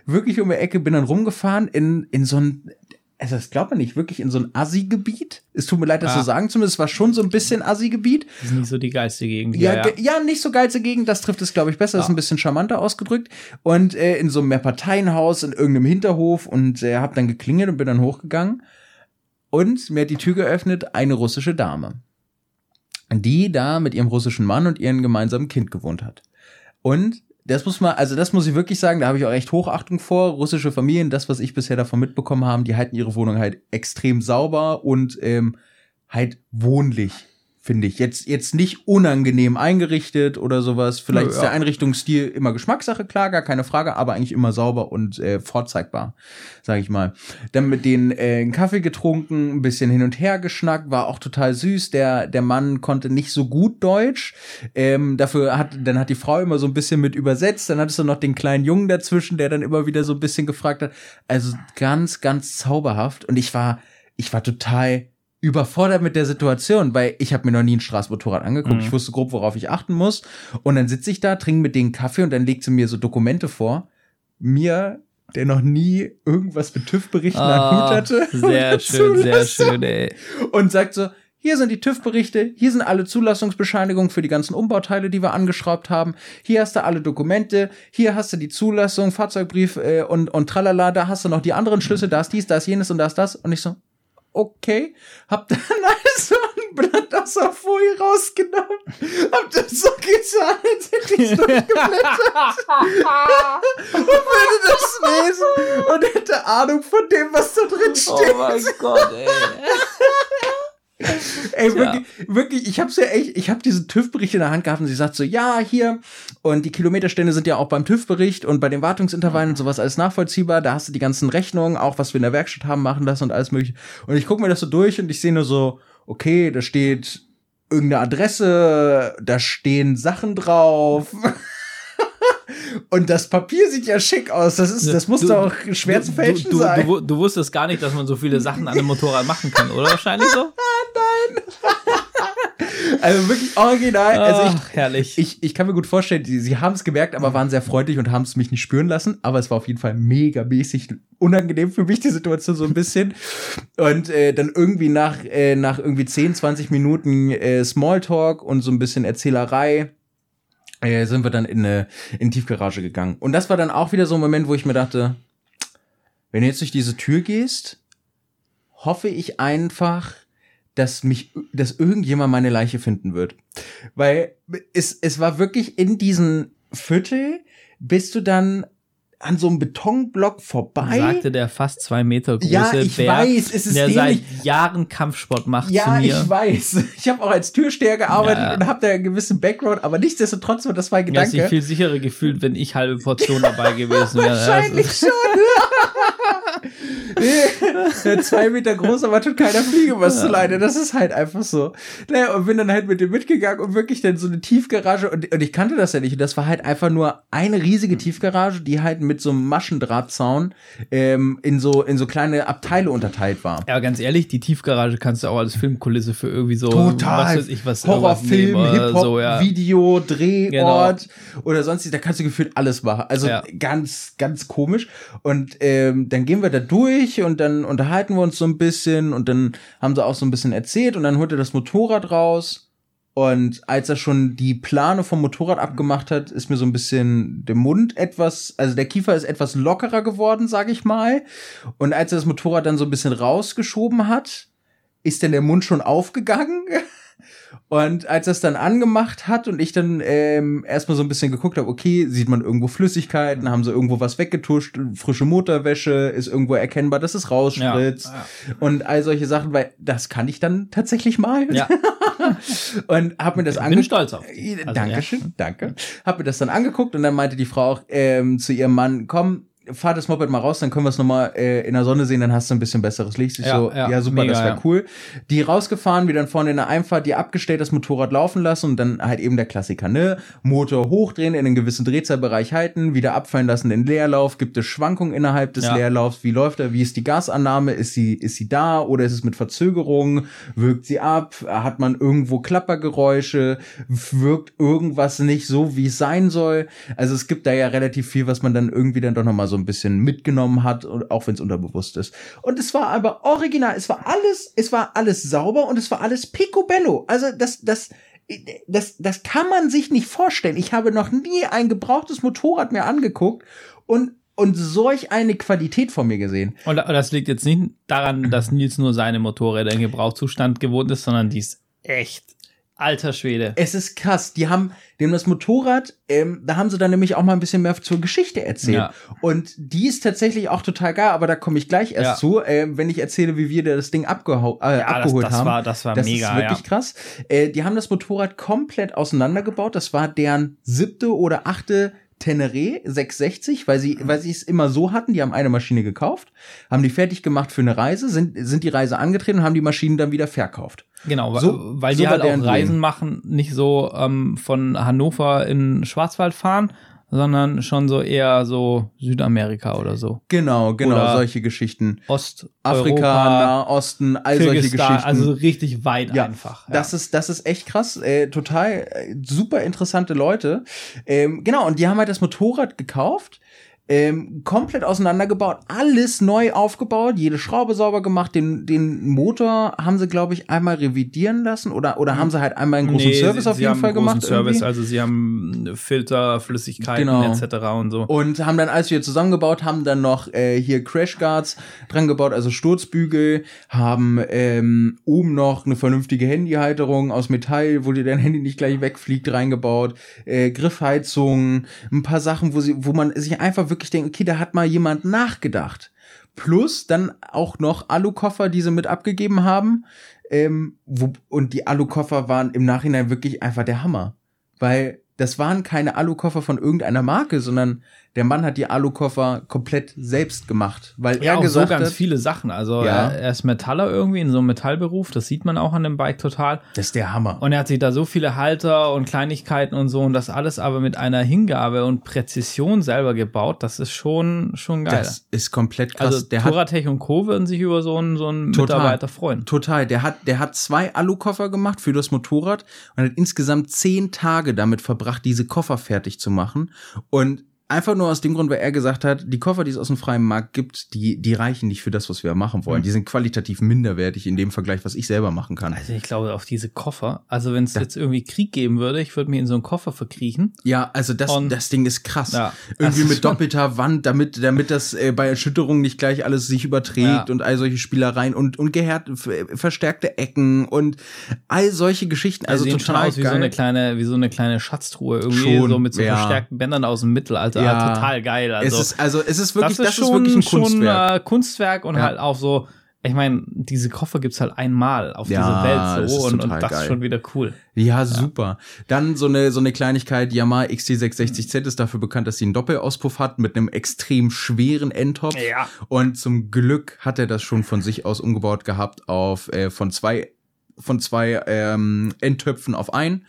Wirklich um die Ecke, bin dann rumgefahren in, in so ein, also das glaubt man nicht, wirklich in so ein Assi-Gebiet. Es tut mir leid, das Ah. zu sagen, zumindest es war schon so ein bisschen Assi-Gebiet. Das ist nicht so die geilste Gegend. Ja, Ja, ge- ja. nicht so geilste Gegend, das trifft es, glaube ich, besser, ist Ja. ein bisschen charmanter ausgedrückt. Und äh, in so einem Mehrparteienhaus, in irgendeinem Hinterhof und äh, hab dann geklingelt und bin dann hochgegangen. Und mir hat die Tür geöffnet eine russische Dame, die da mit ihrem russischen Mann und ihrem gemeinsamen Kind gewohnt hat. Und das muss man, also das muss ich wirklich sagen, da habe ich auch echt Hochachtung vor. Russische Familien, das, was ich bisher davon mitbekommen habe, die halten ihre Wohnung halt extrem sauber und ähm, halt wohnlich, finde ich. Jetzt, jetzt nicht unangenehm eingerichtet oder sowas. Vielleicht Nö, ist ja. der Einrichtungsstil immer Geschmackssache, klar, gar keine Frage, aber eigentlich immer sauber und äh, vorzeigbar, sage ich mal. Dann mit denen äh, einen Kaffee getrunken, ein bisschen hin und her geschnackt, war auch total süß. Der, der Mann konnte nicht so gut Deutsch. Ähm, dafür hat, dann hat die Frau immer so ein bisschen mit übersetzt. Dann hattest du noch den kleinen Jungen dazwischen, der dann immer wieder so ein bisschen gefragt hat. Also ganz, ganz zauberhaft. Und ich war, ich war total überfordert mit der Situation, weil ich habe mir noch nie ein Straßenmotorrad angeguckt. Mhm. Ich wusste grob, worauf ich achten muss. Und dann sitze ich da, trinke mit denen Kaffee und dann legt sie mir so Dokumente vor. Mir, der noch nie irgendwas mit TÜV-Berichten Hut hatte. Sehr schön, sehr schön, ey. Und sagt so, hier sind die TÜV-Berichte, hier sind alle Zulassungsbescheinigungen für die ganzen Umbauteile, die wir angeschraubt haben. Hier hast du alle Dokumente, hier hast du die Zulassung, Fahrzeugbrief äh, und, und tralala, da hast du noch die anderen Schlüsse, da ist dies, da ist jenes und da ist das. Und ich so, okay, hab dann also ein Blatt aus der Folie rausgenommen, hab das so getan, als hätte ich's durchgeblättert und würde das lesen und hätte Ahnung von dem, was da drin steht. Oh mein Gott, ey. Ey, wirklich, wirklich, ich hab's ja echt, ich hab diesen TÜV-Bericht in der Hand gehabt und sie sagt so, ja, hier, und die Kilometerstände sind ja auch beim TÜV-Bericht und bei den Wartungsintervallen und sowas alles nachvollziehbar, da hast du die ganzen Rechnungen, auch was wir in der Werkstatt haben machen lassen und alles mögliche. Und ich guck mir das so durch und ich sehe nur so, okay, da steht irgendeine Adresse, da stehen Sachen drauf. Und das Papier sieht ja schick aus. Das ist, das muss Du- doch schwer zu fälschen du, du, sein. Du, du wusstest gar nicht, dass man so viele Sachen an einem Motorrad machen kann, oder? Wahrscheinlich so? also wirklich original. Also ich, Ach, herrlich. Ich, ich kann mir gut vorstellen, die, sie haben es gemerkt, aber waren sehr freundlich und haben es mich nicht spüren lassen. Aber es war auf jeden Fall mega mäßig unangenehm für mich, die Situation so ein bisschen. Und äh, dann irgendwie nach, äh, nach irgendwie 10, 20 Minuten äh, Smalltalk und so ein bisschen Erzählerei äh, sind wir dann in eine in Tiefgarage gegangen. Und das war dann auch wieder so ein Moment, wo ich mir dachte, wenn du jetzt durch diese Tür gehst, hoffe ich einfach, dass mich, dass irgendjemand meine Leiche finden wird. Weil es, es war wirklich in diesem Viertel, bist du dann an so einem Betonblock vorbei. sagte der fast zwei Meter große Ja, ich Bär, weiß, es ist der seit. Jahren Kampfsport macht zu ja, mir. ich weiß. Ich habe auch als Türsteher gearbeitet Ja. und habe da einen gewissen Background, aber nichtsdestotrotz war das mein Ja, sich Gedanke. viel sicherer gefühlt, wenn ich halbe Portion dabei gewesen wäre. Wahrscheinlich schon. Der zwei Meter groß, aber tut keiner Fliege was zu leide. Das ist halt einfach so. Naja, und bin dann halt mit dem mitgegangen und wirklich dann so eine Tiefgarage und, und ich kannte das ja nicht. Und das war halt einfach nur eine riesige Tiefgarage, die halt mit so einem Maschendrahtzaun ähm, in so in so kleine Abteile unterteilt war. ja, ganz ehrlich, die Tiefgarage kannst du auch als Filmkulisse für irgendwie so Total. was weiß ich was Horrorfilm, Hip-Hop, so, ja. Video, Drehort oder sonst, da kannst du gefühlt alles machen. Also Ja. ganz, ganz komisch. Und ähm, dann gehen wir da durch und dann unterhalten wir uns so ein bisschen und dann haben sie auch so ein bisschen erzählt und dann holt er das Motorrad raus. Und als er schon die Plane vom Motorrad abgemacht hat, ist mir so ein bisschen der Mund etwas, also der Kiefer ist etwas lockerer geworden, sag ich mal. Und als er das Motorrad dann so ein bisschen rausgeschoben hat, ist dann der Mund schon aufgegangen. Und als er es dann angemacht hat und ich dann ähm, erstmal so ein bisschen geguckt habe, okay, sieht man irgendwo Flüssigkeiten, haben sie irgendwo was weggetuscht, frische Motorwäsche, ist irgendwo erkennbar, dass es rausspritzt Ja, und all solche Sachen, weil das kann ich dann tatsächlich mal. Ja, Und hab mir das bin angeguckt. stolz auf dich. Also, Dankeschön, danke. Hab mir das dann angeguckt und dann meinte die Frau auch ähm, zu ihrem Mann, komm, fahr das Moped mal raus, dann können wir es nochmal äh, in der Sonne sehen, dann hast du ein bisschen besseres Licht. Ich Ja, so, ja, ja, super, mega, das wäre ja. cool. Die rausgefahren, wieder dann vorne in der Einfahrt, die abgestellt, das Motorrad laufen lassen und dann halt eben der Klassiker, ne? Motor hochdrehen, in einen gewissen Drehzahlbereich halten, wieder abfallen lassen in den Leerlauf, gibt es Schwankungen innerhalb des Ja. Leerlaufs, wie läuft er, wie ist die Gasannahme, ist sie, ist sie da oder ist es mit Verzögerung, wirkt sie ab, hat man irgendwo Klappergeräusche, wirkt irgendwas nicht so, wie es sein soll. Also es gibt da ja relativ viel, was man dann irgendwie dann doch nochmal so ein bisschen mitgenommen hat, auch wenn es unterbewusst ist. Und es war aber original, es war alles, es war alles sauber und es war alles picobello. Also das, das, das, das kann man sich nicht vorstellen. Ich habe noch nie ein gebrauchtes Motorrad mir angeguckt und und solch eine Qualität von mir gesehen. Und das liegt jetzt nicht daran, dass Nils nur seine Motorräder in Gebrauchszustand gewohnt ist, sondern die ist echt alter Schwede. Es ist krass. Die haben, dem das Motorrad, ähm, da haben sie dann nämlich auch mal ein bisschen mehr zur Geschichte erzählt. Ja. Und die ist tatsächlich auch total geil, aber da komme ich gleich erst Ja. zu, ähm, wenn ich erzähle, wie wir das Ding äh, Ja, das, abgeholt das haben. war, das war das mega, ist wirklich krass. Äh, die haben das Motorrad komplett auseinandergebaut. Das war deren siebte oder achte Teneré 660, weil sie, weil sie es immer so hatten. Die haben eine Maschine gekauft, haben die fertig gemacht für eine Reise, sind, sind die Reise angetreten und haben die Maschinen dann wieder verkauft. Genau, So- weil die halt auch Reisen Doing. machen, nicht so ähm, von Hannover in Schwarzwald fahren, sondern schon so eher so Südamerika oder so. Genau, genau, Oder solche Geschichten. Ost, Afrika, Nahosten, all solche Kirgisistan, Geschichten. also richtig weit ja, einfach. Das ist das ist echt krass, äh, total äh, super interessante Leute. Ähm, genau und die haben halt das Motorrad gekauft. Ähm, komplett auseinandergebaut, alles neu aufgebaut, jede Schraube sauber gemacht, den, den Motor haben sie, glaube ich, einmal revidieren lassen oder, oder haben sie halt einmal einen großen Nee, Service sie, auf sie jeden haben Fall einen großen gemacht. Service, irgendwie. also sie haben Filter, Flüssigkeiten Genau. etc. und so. Und haben dann alles wieder zusammengebaut, haben dann noch äh, hier Crashguards dran gebaut, also Sturzbügel, haben ähm, oben noch eine vernünftige Handyhalterung aus Metall, wo dir dein Handy nicht gleich wegfliegt, reingebaut, äh, Griffheizung, ein paar Sachen, wo sie, wo man sich einfach wirklich denkt, okay, da hat mal jemand nachgedacht. Plus dann auch noch Alukoffer, die sie mit abgegeben haben. Ähm, wo, und die Alukoffer waren im Nachhinein wirklich einfach der Hammer. Weil das waren keine Alukoffer von irgendeiner Marke, sondern Der Mann hat die Alukoffer komplett selbst gemacht, weil Ja, er auch so gesagt ganz hat, viele Sachen. Also Ja. er, ist Metaller irgendwie in so einem Metallberuf, das sieht man auch an dem Bike total. das ist der Hammer. Und er hat sich da so viele Halter und Kleinigkeiten und so und das alles aber mit einer Hingabe und Präzision selber gebaut. Das ist schon, schon geil. das ist komplett krass. also der und Co. würden sich über so einen, so einen Total. Mitarbeiter freuen. Total. Der hat, der hat zwei Alukoffer gemacht für das Motorrad und hat insgesamt zehn Tage damit verbracht, diese Koffer fertig zu machen. Und einfach nur aus dem Grund, weil er gesagt hat, die Koffer, die es aus dem freien Markt gibt, die, die reichen nicht für das, was wir machen wollen. Die sind qualitativ minderwertig in dem Vergleich, was ich selber machen kann. Also ich glaube auf diese Koffer. Also wenn es jetzt irgendwie Krieg geben würde, ich würde mir in so einen Koffer verkriechen. Ja, also das, Und- das Ding ist krass. Ja, Irgendwie mit doppelter Wand, damit, damit das äh, bei Erschütterung nicht gleich alles sich überträgt Ja. und all solche Spielereien und, und gehärt, f- verstärkte Ecken und all solche Geschichten. Also Also total aus wie geil. so eine kleine, wie so eine kleine Schatztruhe irgendwie Schon, so mit so ja. verstärkten Bändern aus dem Mittelalter. Ja. Total geil. Also es ist, also es ist wirklich, das das ist, ist, schon, wirklich ein schon Kunstwerk. äh, Kunstwerk und Ja. halt auch so. Ich meine, diese Koffer gibt's halt einmal auf Ja, dieser das Welt ist so und, und das geil. ist schon wieder cool. Ja, super. Dann so eine, so eine Kleinigkeit, Yamaha XT660Z ist dafür bekannt, dass sie einen Doppelauspuff hat mit einem extrem schweren Endtopf. Ja. Und zum Glück hat er das schon von sich aus umgebaut gehabt auf äh, von zwei von zwei ähm, Endtöpfen auf ein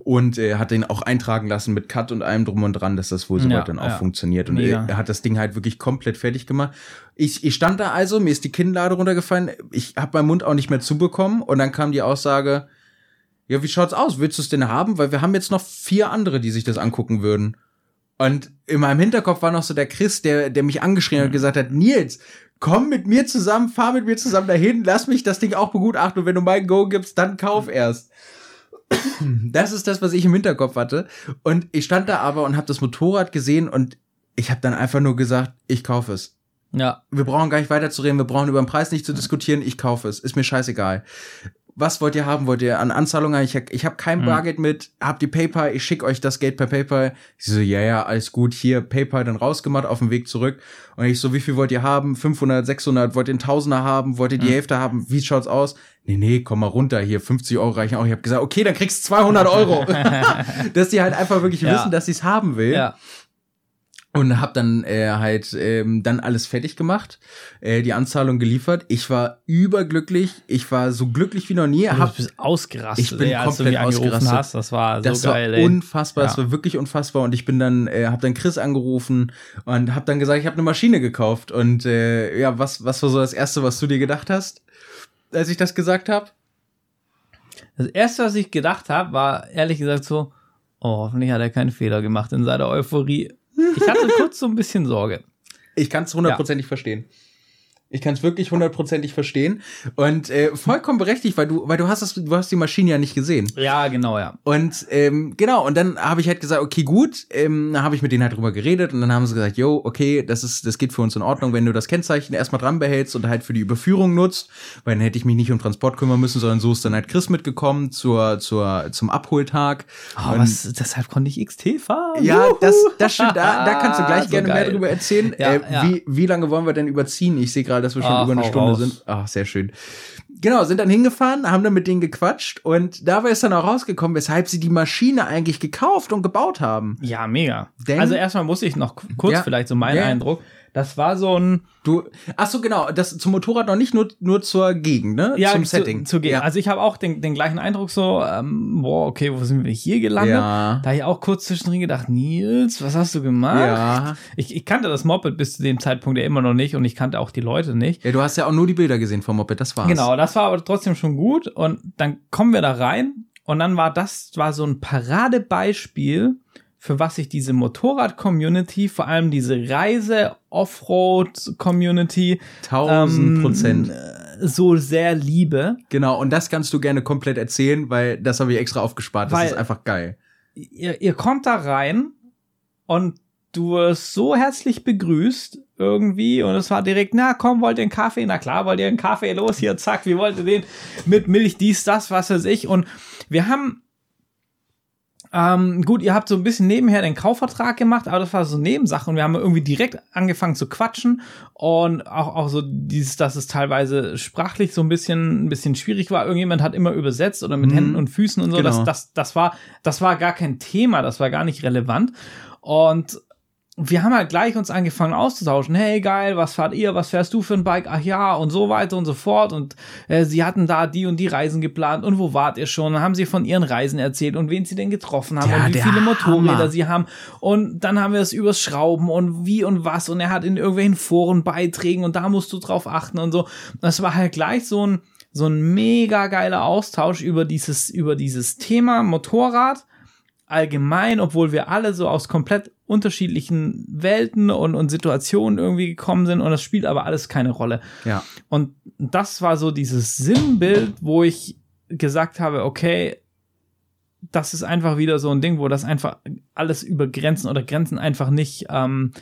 und äh, hat den auch eintragen lassen mit Cut und allem drum und dran, dass das wohl soweit Ja, dann auch ja. funktioniert. Und er, er hat das Ding halt wirklich komplett fertig gemacht. Ich, ich stand da also, mir ist die Kinnlade runtergefallen, ich habe meinen Mund auch nicht mehr zubekommen und dann kam die Aussage, ja, wie schaut's aus? Willst du es denn haben? Weil wir haben jetzt noch vier andere, die sich das angucken würden. Und in meinem Hinterkopf war noch so der Chris, der, der mich angeschrien hat und gesagt hat, Nils, komm mit mir zusammen, fahr mit mir zusammen dahin, lass mich das Ding auch begutachten und wenn du mein Go gibst, dann kauf erst. Das ist das, was ich im Hinterkopf hatte. Und ich stand da aber und habe das Motorrad gesehen und ich habe dann einfach nur gesagt, ich kaufe es. Ja. Wir brauchen gar nicht weiterzureden, wir brauchen über den Preis nicht zu diskutieren, ich kaufe es. Ist mir scheißegal. Was wollt ihr haben? Wollt ihr an Anzahlungen? Ich, ich habe kein Mhm. Bargeld mit, habt ihr PayPal, ich schicke euch das Geld per PayPal. Ich so, ja, ja, alles gut, hier PayPal dann rausgemacht, auf dem Weg zurück. Und ich so, wie viel wollt ihr haben? 500, 600, wollt ihr einen Tausender haben? Wollt ihr die Mhm. Hälfte haben? Wie schaut's aus? Nee, nee, komm mal runter, hier 50 Euro reichen auch. Ich habe gesagt, okay, dann kriegst du 200 Euro. dass die halt einfach wirklich Ja. wissen, dass sie es haben will. Ja. Und hab dann äh, halt ähm, dann alles fertig gemacht, äh, die Anzahlung geliefert. Ich war überglücklich. Ich war so glücklich wie noch nie. Du Hab, bist ausgerastet, Ich bin ey, als du komplett mich angerufen ausgerastet. hast. Das war so das geil, war ey. unfassbar. Das Ja. war wirklich unfassbar. Und ich bin dann, äh, hab dann Chris angerufen und hab dann gesagt, ich habe eine Maschine gekauft. Und äh, ja, was was war so das erste, was du dir gedacht hast, als ich das gesagt habe? Das erste, was ich gedacht habe, war ehrlich gesagt so, oh, hoffentlich hat er keinen Fehler gemacht in seiner Euphorie. Ich hatte kurz so ein bisschen Sorge. Ich kann es hundertprozentig verstehen. Ich kann es wirklich hundertprozentig verstehen und äh, vollkommen berechtigt, weil du, weil du hast das, du hast die Maschine ja nicht gesehen. Ja, genau, ja. Und ähm, genau, und dann habe ich halt gesagt, okay, gut, ähm, habe ich mit denen halt drüber geredet und dann haben sie gesagt, yo, okay, das ist, das geht für uns in Ordnung, wenn du das Kennzeichen erstmal dran behältst und halt für die Überführung nutzt, weil dann hätte ich mich nicht um Transport kümmern müssen, sondern so ist dann halt Chris mitgekommen zur, zur, zum Abholtag. Oh, Und- was, deshalb konnte ich XT fahren. ja, Juhu. das, das stimmt, da, da kannst du gleich So gerne mehr geil. drüber erzählen. Ja, äh, ja. Wie, wie lange wollen wir denn überziehen? Ich sehe gerade, dass wir schon Ach, über eine Stunde raus. sind. Ach, sehr schön. Genau, sind dann hingefahren, haben dann mit denen gequatscht und dabei ist dann auch rausgekommen, weshalb sie die Maschine eigentlich gekauft und gebaut haben. Ja, mega. Denn- also erstmal muss ich noch kurz Ja. vielleicht so mein Ja. Eindruck. Das war so ein Du, ach so, genau, das zum Motorrad noch nicht nur, nur zur Gegend, ne? ja, zum zu, Setting. Zu, gehen. ja. Also ich habe auch den, den gleichen Eindruck so, ähm, boah, okay, wo sind wir hier gelandet? Ja. Da hab ich auch kurz zwischendrin gedacht, Nils, was hast du gemacht? Ja. Ich, ich kannte das Moped bis zu dem Zeitpunkt ja immer noch nicht und ich kannte auch die Leute nicht. ja, du hast ja auch nur die Bilder gesehen vom Moped, das war's. Genau, das war aber trotzdem schon gut. Und dann kommen wir da rein und dann war das war so ein Paradebeispiel, für was ich diese Motorrad-Community, vor allem diese Reise-Offroad-Community Tausend Prozent. äh, so sehr liebe. Genau, und das kannst du gerne komplett erzählen, weil das habe ich extra aufgespart. Das Weil- ist einfach geil. Ihr, ihr kommt da rein und du wirst so herzlich begrüßt irgendwie und es war direkt, na komm, wollt ihr einen Kaffee? Na klar, wollt ihr einen Kaffee? Los hier, zack, wie wollt ihr den? Mit Milch, dies, das, was weiß ich. Und wir haben, ähm, gut, ihr habt so ein bisschen nebenher den Kaufvertrag gemacht, aber das war so Nebensache und wir haben irgendwie direkt angefangen zu quatschen und auch, auch so dieses, dass es teilweise sprachlich so ein bisschen, ein bisschen schwierig war. Irgendjemand hat immer übersetzt oder mit Mhm. Händen und Füßen und so. Genau. Das, das, das war, das war gar kein Thema, das war gar nicht relevant. Und wir haben halt gleich uns angefangen auszutauschen. Hey, geil, was fahrt ihr? Was fährst du für ein Bike? Ach ja, und so weiter und so fort. Und äh, sie hatten da die und die Reisen geplant. Und wo wart ihr schon? Dann haben sie von ihren Reisen erzählt und wen sie denn getroffen haben Ja, und wie viele Motorräder Hammer. sie haben. Und dann haben wir es übers Schrauben und wie und was. Und er hat in irgendwelchen Foren Beiträgen und da musst du drauf achten und so. Das war halt gleich so ein, so ein mega geiler Austausch über dieses, über dieses Thema Motorrad allgemein, obwohl wir alle so aus komplett unterschiedlichen Welten und, und Situationen irgendwie gekommen sind und das spielt aber alles keine Rolle. Ja. Und das war so dieses Sinnbild, wo ich gesagt habe, okay, das ist einfach wieder so ein Ding, wo das einfach alles über Grenzen oder Grenzen einfach nicht, ähm,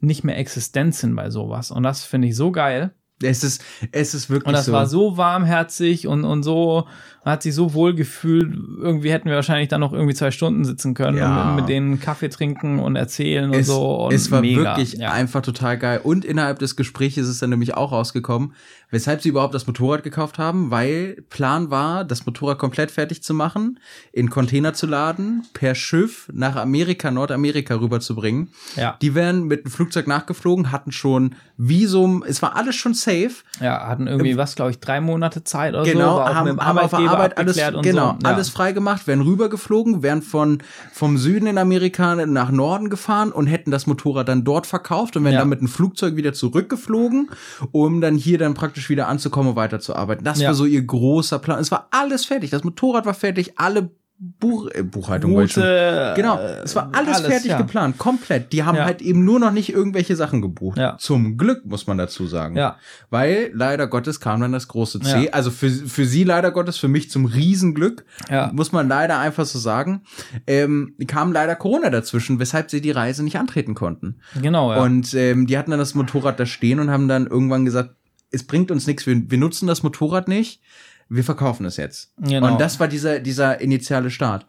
nicht mehr existent sind bei sowas. Und das finde ich so geil. Es ist, es ist wirklich Und das so. war so warmherzig und, und so, man hat sich so wohl gefühlt. Irgendwie hätten wir wahrscheinlich dann noch irgendwie zwei Stunden sitzen können Ja. und mit, denen Kaffee trinken und erzählen und es, so. Und es war mega. wirklich ja. einfach total geil. Und innerhalb des Gesprächs ist es dann nämlich auch rausgekommen, weshalb sie überhaupt das Motorrad gekauft haben, weil Plan war, das Motorrad komplett fertig zu machen, in Container zu laden, per Schiff nach Amerika, Nordamerika rüberzubringen. Ja. Die wären mit dem Flugzeug nachgeflogen, hatten schon Visum, es war alles schon safe. Ja, hatten irgendwie was, glaube ich, drei Monate Zeit oder so. Genau, war auch haben, haben auf der Arbeitgeber Arbeit alles, genau, so. Ja. alles frei gemacht, wären rübergeflogen, wären von, vom Süden in Amerika nach Norden gefahren und hätten das Motorrad dann dort verkauft und wären Ja. dann mit einem Flugzeug wieder zurückgeflogen, um dann hier dann praktisch wieder anzukommen und weiterzuarbeiten. Das Ja. war so ihr großer Plan. Es war alles fertig. Das Motorrad war fertig, alle Buch, äh, Buchhaltung. Route, Genau, äh, es war alles, fertig ja. geplant, komplett. Die haben Ja. halt eben nur noch nicht irgendwelche Sachen gebucht. Ja. Zum Glück, muss man dazu sagen. Ja. Weil leider Gottes kam dann das große C. Also für, für sie leider Gottes, für mich zum Riesenglück, Ja. muss man leider einfach so sagen, ähm, kam leider Corona dazwischen, weshalb sie die Reise nicht antreten konnten. Genau, ja. Und ähm, die hatten dann das Motorrad da stehen und haben dann irgendwann gesagt, es bringt uns nichts, wir, wir nutzen das Motorrad nicht, wir verkaufen es jetzt. Genau. Und das war dieser, dieser initiale Start.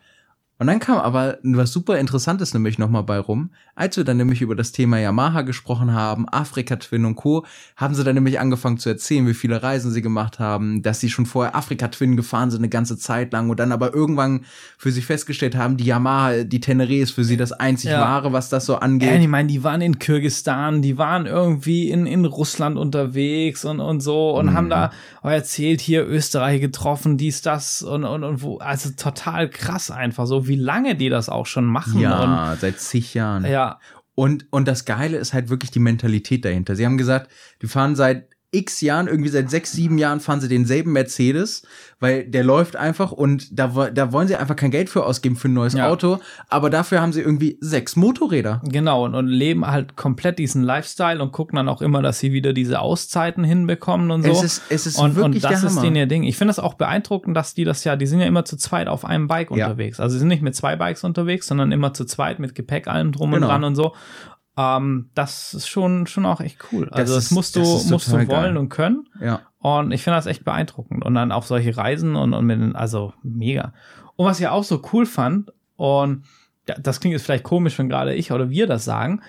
Und dann kam aber was super Interessantes nämlich nochmal bei rum. Als wir dann nämlich über das Thema Yamaha gesprochen haben, Afrika Twin und Co., haben sie dann nämlich angefangen zu erzählen, wie viele Reisen sie gemacht haben, dass sie schon vorher Afrika Twin gefahren sind eine ganze Zeit lang und dann aber irgendwann für sich festgestellt haben, die Yamaha, die Teneré ist für sie das einzig Ja. wahre, was das so angeht. Ja, ich meine, die waren in Kirgistan, die waren irgendwie in, in Russland unterwegs und, und so und haben da auch erzählt, hier Österreich getroffen, dies, das und, und, und wo, also total krass einfach so, wie lange die das auch schon machen. Ja, seit zig Jahren. Und, ja, Und, und das Geile ist halt wirklich die Mentalität dahinter. Sie haben gesagt, die fahren seit x Jahren, irgendwie seit sechs, sieben Jahren fahren sie denselben Mercedes, weil der läuft einfach und da, da wollen sie einfach kein Geld für ausgeben für ein neues Ja. Auto, aber dafür haben sie irgendwie sechs Motorräder. genau. Und, und leben halt komplett diesen Lifestyle und gucken dann auch immer, dass sie wieder diese Auszeiten hinbekommen und so. Es ist, es ist und, wirklich und das der ist denen ihr Ding. Ich finde das auch beeindruckend, dass die das ja, die sind ja immer zu zweit auf einem Bike Ja. unterwegs. Also sie sind nicht mit zwei Bikes unterwegs, sondern immer zu zweit mit Gepäck allem drum Genau. und dran und so. Ähm, das ist schon, schon auch echt cool. Also das, ist- musst du, das musst du wollen geil. und können. ja. Und ich finde das echt beeindruckend. Und dann auf solche Reisen und, und mit, also mega. Und was ich auch so cool fand, und das klingt jetzt vielleicht komisch, wenn gerade ich oder wir das sagen,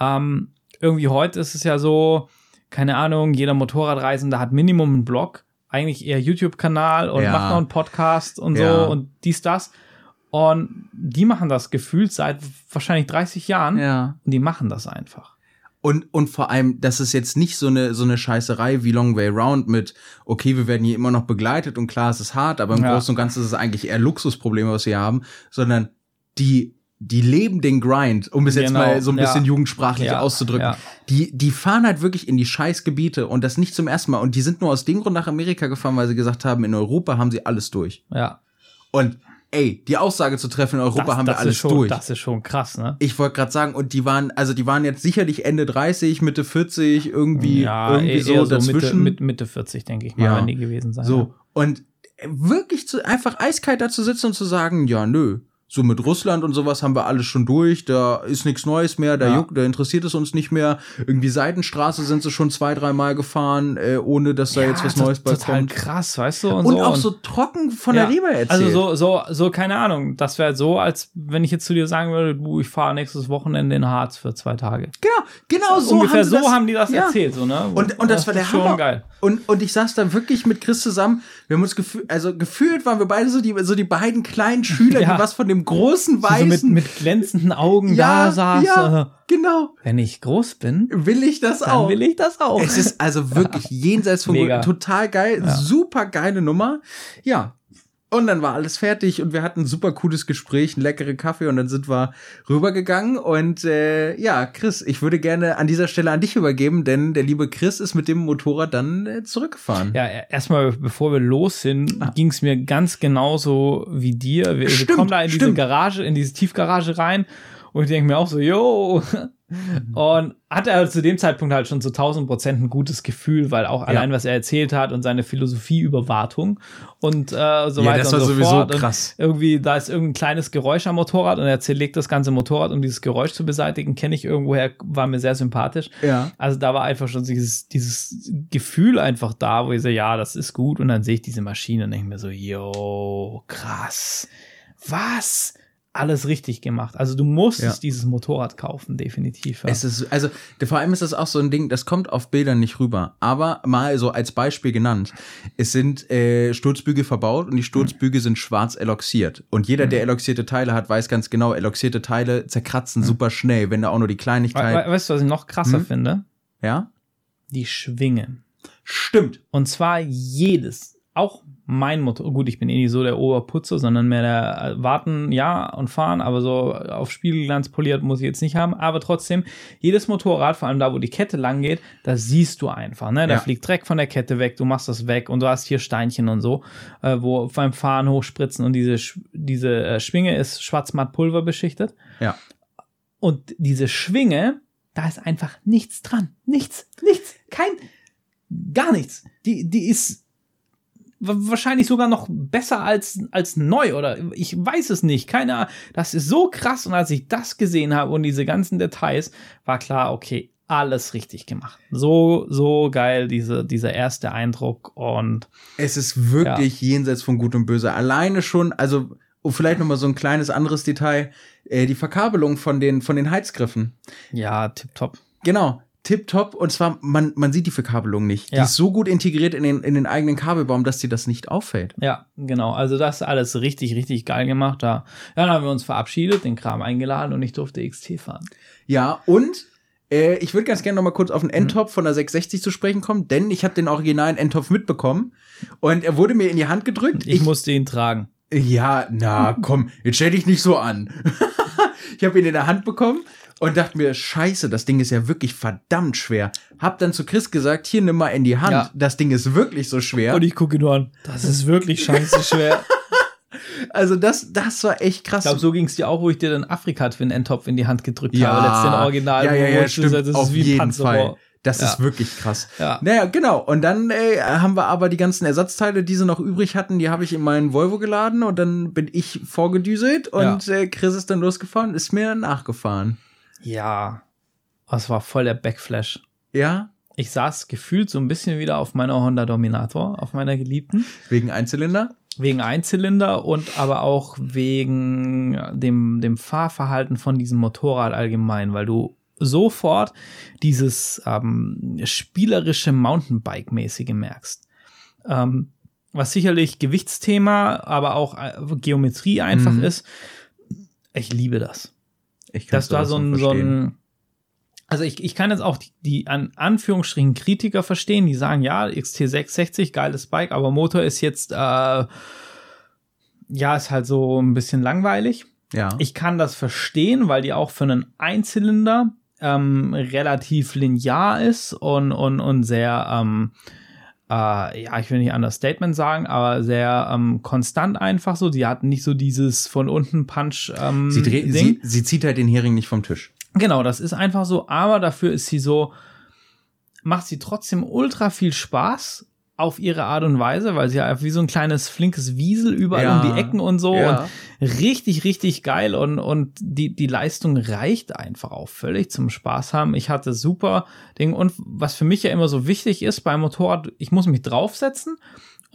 ähm, irgendwie heute ist es ja so, keine Ahnung, jeder Motorradreisende hat Minimum einen Blog, eigentlich eher YouTube-Kanal und Ja. macht noch einen Podcast und Ja. so und dies, das. Und die machen das gefühlt seit wahrscheinlich 30 Jahren. Ja. Und die machen das einfach. Und, und vor allem, das ist jetzt nicht so eine, so eine Scheißerei wie Long Way Round mit, okay, wir werden hier immer noch begleitet und klar, es ist hart, aber im Ja. Großen und Ganzen ist es eigentlich eher Luxusprobleme, was wir haben, sondern die, die leben den Grind, um es jetzt Genau, mal so ein bisschen ja. jugendsprachlich Ja, auszudrücken. Die, die fahren halt wirklich in die Scheißgebiete und das nicht zum ersten Mal. Und die sind nur aus dem Grund nach Amerika gefahren, weil sie gesagt haben, in Europa haben sie alles durch. Ja. Und ey, die Aussage zu treffen, in Europa das, haben wir alles schon, durch. Das ist schon krass, ne? Ich wollte gerade sagen, und die waren, also die waren jetzt sicherlich Ende 30, Mitte 40, irgendwie, irgendwie eher so Mitte, dazwischen. Mitte, Mitte 40, denke ich mal, Ja. werden die gewesen sein. so. Und wirklich zu, einfach eiskalt da zu sitzen und zu sagen, ja, nö. So mit Russland und sowas haben wir alles schon durch, da ist nichts Neues mehr, da Ja. juckt, da interessiert es uns nicht mehr. Irgendwie Seitenstraße sind sie schon zwei, dreimal gefahren, äh, ohne dass da Ja, jetzt was Neues bei Total kommt. krass, weißt du? Und, Und so. auch so trocken von der Leber erzählt. Also so, so, so, keine Ahnung. Das wäre so, als wenn ich jetzt zu dir sagen würde, du, ich fahre nächstes Wochenende in Harz für zwei Tage. Genau, genau so Ungefähr haben so das, haben die das ja. erzählt, so, ne? Und, und das, war der Hammer. geil. Und, und ich saß da wirklich mit Chris zusammen. Wir haben uns gefühlt, also gefühlt waren wir beide so die, so die beiden kleinen Schüler, Ja. die was von dem großen So weißen. mit, mit glänzenden Augen ja, da saß. ja, äh, genau. Wenn ich groß bin, Will ich das dann auch. will ich das auch. Es ist also wirklich jenseits von Mega. Total geil. Super geile Nummer. Ja. Und dann war alles fertig und wir hatten ein super cooles Gespräch, einen leckeren Kaffee und dann sind wir rübergegangen. Und äh, ja, Chris, ich würde gerne an dieser Stelle an dich übergeben, denn der liebe Chris ist mit dem Motorrad dann äh, zurückgefahren. Ja, erstmal, bevor wir los sind, ging es mir ganz genauso wie dir. Wir, wir Stimmt, kommen da in diese stimmt. Garage, in diese Tiefgarage rein und ich denke mir auch so, yo. Und hatte er zu dem Zeitpunkt halt schon zu 1000 Prozent ein gutes Gefühl, weil auch allein, was er erzählt hat und seine Philosophie über Wartung und äh, so Ja, weiter das und war so sowieso fort. krass. Und irgendwie, da ist irgendein kleines Geräusch am Motorrad und er zerlegt das ganze Motorrad, um dieses Geräusch zu beseitigen. Kenne ich irgendwoher, war mir sehr sympathisch. Ja. Also da war einfach schon dieses, dieses Gefühl einfach da, wo ich so, ja, das ist gut. Und dann sehe ich diese Maschine und denke mir so, yo, krass. Was? Alles richtig gemacht. Also du musstest Ja. dieses Motorrad kaufen, definitiv. Ja. Es ist, also, vor allem ist das auch so ein Ding, das kommt auf Bildern nicht rüber. Aber mal so als Beispiel genannt. Es sind äh, Sturzbügel verbaut und die Sturzbügel sind schwarz eloxiert. Und jeder, der eloxierte Teile hat, weiß ganz genau, eloxierte Teile zerkratzen super schnell, wenn da auch nur die We Kleinigkeit. we weißt du, was ich noch krasser Hm? finde? Ja? Die Schwingen. Stimmt. Und zwar jedes, auch mein Motor, gut, ich bin eh nicht so der Oberputzer, sondern mehr der äh, Warten, ja, und Fahren, aber so auf Spiegelglanz poliert muss ich jetzt nicht haben. Aber trotzdem, jedes Motorrad, vor allem da, wo die Kette lang geht, da siehst du einfach, ne? Da Ja. fliegt Dreck von der Kette weg, du machst das weg und du hast hier Steinchen und so, äh, wo beim Fahren hochspritzen und diese, diese äh, Schwinge ist schwarzmatt-Pulver beschichtet. Ja. Und diese Schwinge, da ist einfach nichts dran. Nichts, nichts, kein, gar nichts. Die, die ist wahrscheinlich sogar noch besser als, als neu oder ich weiß es nicht. Keine Ahnung. Das ist so krass und als ich das gesehen habe und diese ganzen Details, war klar, okay, alles richtig gemacht. So, so geil, diese, dieser erste Eindruck und Es ist wirklich jenseits von Gut und Böse. Alleine schon, also, vielleicht noch mal so ein kleines anderes Detail, äh, die Verkabelung von den, von den Heizgriffen. ja, tipptopp. Genau. Tipptopp. Und zwar, man, man sieht die Verkabelung nicht. Die Ja. ist so gut integriert in den, in den eigenen Kabelbaum, dass dir das nicht auffällt. Ja, genau. Also das ist alles richtig, richtig geil gemacht. Da, ja, dann haben wir uns verabschiedet, den Kram eingeladen und ich durfte XT fahren. Ja, und äh, ich würde ganz gerne noch mal kurz auf den Endtopf von der 660 zu sprechen kommen, denn ich habe den originalen Endtopf mitbekommen und er wurde mir in die Hand gedrückt. Ich, musste ihn tragen. Ja, na komm, jetzt stell dich nicht so an. ich habe ihn in der Hand bekommen und dachte mir, scheiße, das Ding ist ja wirklich verdammt schwer. Hab dann zu Chris gesagt, hier nimm mal in die Hand, Ja. das Ding ist wirklich so schwer. Und ich gucke nur an. Das ist wirklich scheiße schwer. Also das, das war echt krass. Ich glaube, so ging es dir auch, wo ich dir den Afrika-Twin-Endtopf in die Hand gedrückt ja, habe. Letzten Original. Ja, ja, ja, stimmt. sagst, das auf ist wie ein jeden. Fall. Das Ja. ist wirklich krass. Ja. Naja, genau. Und dann äh, haben wir aber die ganzen Ersatzteile, die sie noch übrig hatten, die habe ich in meinen Volvo geladen und dann bin ich vorgedüselt und äh, Chris ist dann losgefahren, ist mir nachgefahren. Ja. Das war voll der Backflash. Ja, Ich saß gefühlt so ein bisschen wieder auf meiner Honda Dominator, auf meiner geliebten. wegen Einzylinder. Wegen Einzylinder und aber auch wegen dem, dem Fahrverhalten von diesem Motorrad allgemein, weil du sofort dieses ähm, spielerische Mountainbike-mäßige merkst. Ähm, was sicherlich Gewichtsthema, aber auch äh, Geometrie einfach Mhm. ist. Ich liebe das. Ich Dass da so ein, so ein also ich, ich kann jetzt auch die, die an Anführungsstrichen Kritiker verstehen, die sagen, ja, XT660, geiles Bike, aber Motor ist jetzt, äh, ja, ist halt so ein bisschen langweilig. Ja. Ich kann das verstehen, weil die auch für einen Einzylinder ähm, relativ linear ist und, und, und sehr, ähm, äh, ja, ich will nicht Understatement sagen, aber sehr ähm, konstant einfach so. Die hatten nicht so dieses von unten Punch ähm, sie, dreht, Ding. sie, sie zieht halt den Hering nicht vom Tisch. Genau, das ist einfach so, aber dafür ist sie so, macht sie trotzdem ultra viel Spaß auf ihre Art und Weise, weil sie einfach wie so ein kleines flinkes Wiesel überall Ja. um die Ecken und so Ja. und richtig, richtig geil und, und die, die Leistung reicht einfach auch völlig zum Spaß haben. Ich hatte super Ding und was für mich ja immer so wichtig ist beim Motorrad, ich muss mich draufsetzen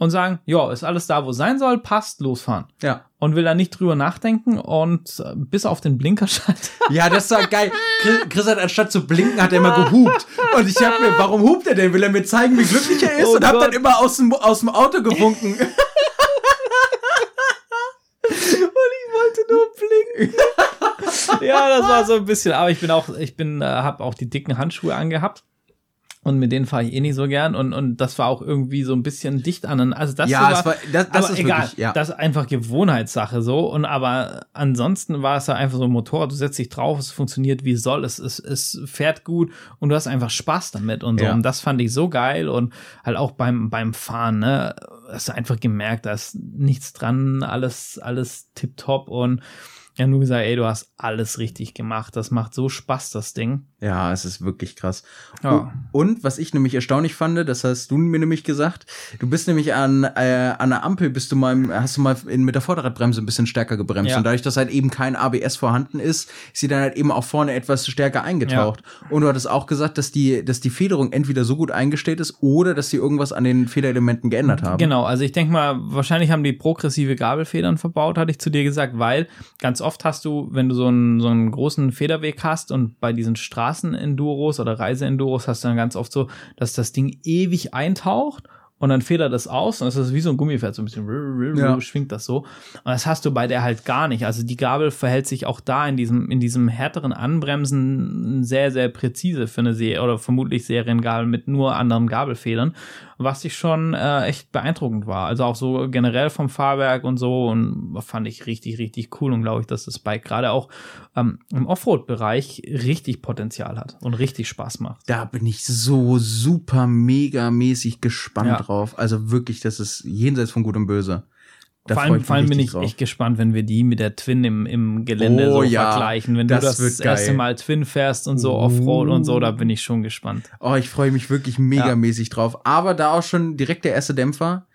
und sagen, ja, ist alles da, wo sein soll, passt, losfahren. Ja. Und will da nicht drüber nachdenken und äh, bis auf den Blinkerschalter Ja, das war geil. Chris, Chris hat anstatt zu blinken, hat er immer gehupt. Und ich hab mir, warum hupt er denn? Will er mir zeigen, wie glücklich er ist? Oh und hab Gott. dann immer aus dem, aus dem Auto gewunken. wollte nur ja, das war so ein bisschen, aber ich bin auch, ich bin, äh, habe auch die dicken Handschuhe angehabt. Und mit denen fahre ich eh nicht so gern. Und, und das war auch irgendwie so ein bisschen dicht an. Also das ja, war, es war, das, das ist egal. wirklich, ja. Das ist einfach Gewohnheitssache so. Und aber ansonsten war es ja einfach so ein Motorrad. Du setzt dich drauf, es funktioniert wie soll, es, es, es fährt gut und du hast einfach Spaß damit und so. Ja. Und das fand ich so geil. Und halt auch beim, beim Fahren, ne, hast du einfach gemerkt, da ist nichts dran, alles, alles tipptopp und ja, nur gesagt, ey, du hast alles richtig gemacht. Das macht so Spaß, das Ding. Ja, es ist wirklich krass. Ja. Und was ich nämlich erstaunlich fand, das hast du mir nämlich gesagt, du bist nämlich an, äh, an der Ampel, bist du mal, hast du mal in, mit der Vorderradbremse ein bisschen stärker gebremst. Ja. Und dadurch, dass halt eben kein ABS vorhanden ist, ist sie dann halt eben auch vorne etwas stärker eingetaucht. Und du hattest auch gesagt, dass die, dass die Federung entweder so gut eingestellt ist oder dass sie irgendwas an den Federelementen geändert haben. Genau, also ich denke mal, wahrscheinlich haben die progressive Gabelfedern verbaut, hatte ich zu dir gesagt, weil ganz oft hast du, wenn du so einen, so einen großen Federweg hast und bei diesen Straßen-Enduros oder Reise-Enduros hast du dann ganz oft so, dass das Ding ewig eintaucht und dann federt es aus und es ist wie so ein Gummipferd, so ein bisschen Ja. schwingt das so. Und das hast du bei der halt gar nicht. Also die Gabel verhält sich auch da in diesem, in diesem härteren Anbremsen sehr, sehr präzise für eine Serie oder vermutlich Seriengabel mit nur anderen Gabelfedern, was ich schon äh, echt beeindruckend war. Also auch so generell vom Fahrwerk und so und fand ich richtig, richtig cool und glaube ich, dass das Bike gerade auch ähm, im Offroad-Bereich richtig Potenzial hat und richtig Spaß macht. Da bin ich so super mega mäßig gespannt Ja. drauf. Also wirklich, das ist jenseits von Gut und Böse. Da vor allem, vor allem bin ich drauf. echt gespannt, wenn wir die mit der Twin im, im Gelände Oh so ja, vergleichen. Wenn das du das, das erste. Mal Twin fährst und so Offroad und so, da bin ich schon gespannt. Oh, ich freue mich wirklich megamäßig drauf. Aber da auch schon direkt der erste Dämpfer.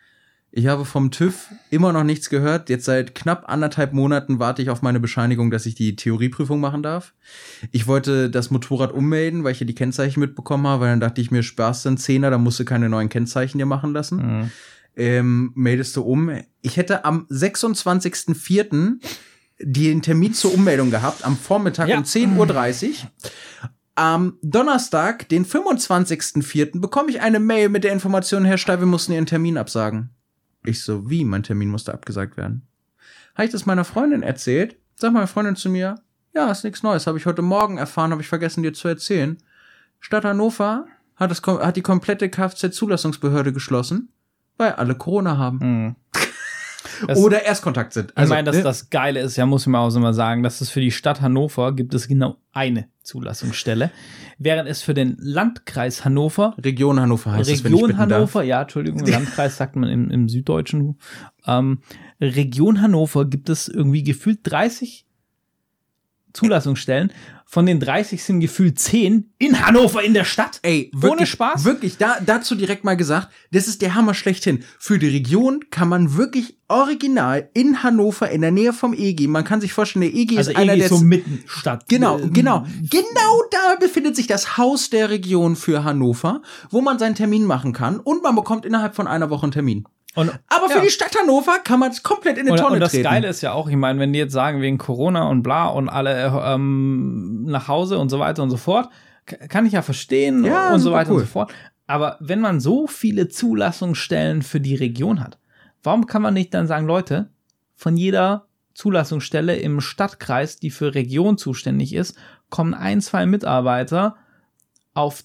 Ich habe vom TÜV immer noch nichts gehört. Jetzt seit knapp anderthalb Monaten warte ich auf meine Bescheinigung, dass ich die Theorieprüfung machen darf. Ich wollte das Motorrad ummelden, weil ich ja die Kennzeichen mitbekommen habe, weil dann dachte ich mir, Spaß sind Zehner, da musst du keine neuen Kennzeichen dir machen lassen. Mhm. Ähm, meldest du um. Ich hätte am 26.04. den Termin zur Ummeldung gehabt, am Vormittag Ja. um 10.30 Uhr. Am Donnerstag, den 25.04., bekomme ich eine Mail mit der Information, Herr Steil, wir mussten Ihren Termin absagen. Ich so, wie? Mein Termin musste abgesagt werden. Habe ich das meiner Freundin erzählt? Sag meine Freundin zu mir, ja, ist nichts Neues. Habe ich heute Morgen erfahren, habe ich vergessen, dir zu erzählen. Stadt Hannover hat, das, hat die komplette Kfz-Zulassungsbehörde geschlossen, weil alle Corona haben. Mhm. Das- Oder Erstkontakt sind. ich meine, dass ne? das Geile ist, ja, muss ich mal auch so mal sagen, dass es für die Stadt Hannover gibt es genau eine Zulassungsstelle, während es für den Landkreis Hannover Region Hannover heißt es, Region darf. Hannover, ja, Entschuldigung, Landkreis sagt man im, im Süddeutschen. Ähm, Region Hannover gibt es irgendwie gefühlt 30 Zulassungsstellen. Von den 30 sind gefühlt 10 in Hannover in der Stadt. Ey, Ohne wirklich, Spaß? Wirklich, da, dazu direkt mal gesagt, das ist der Hammer schlechthin. Für die Region kann man wirklich original in Hannover in der Nähe vom EG, man kann sich vorstellen, der EG Also ist einer irgendwie der so mitten Stadt. Genau, Äh, genau. Genau da befindet sich das Haus der Region für Hannover, wo man seinen Termin machen kann und man bekommt innerhalb von einer Woche einen Termin. Und, Aber für Ja. die Stadt Hannover kann man es komplett in die und, Tonne und das treten. Geile ist ja auch, ich meine, wenn die jetzt sagen, wegen Corona und bla und alle ähm, nach Hause und so weiter und so fort, kann ich ja verstehen Ja, und so weiter und cool. so fort. Aber wenn man so viele Zulassungsstellen für die Region hat, warum kann man nicht dann sagen, Leute, von jeder Zulassungsstelle im Stadtkreis, die für Region zuständig ist, kommen ein, zwei Mitarbeiter auf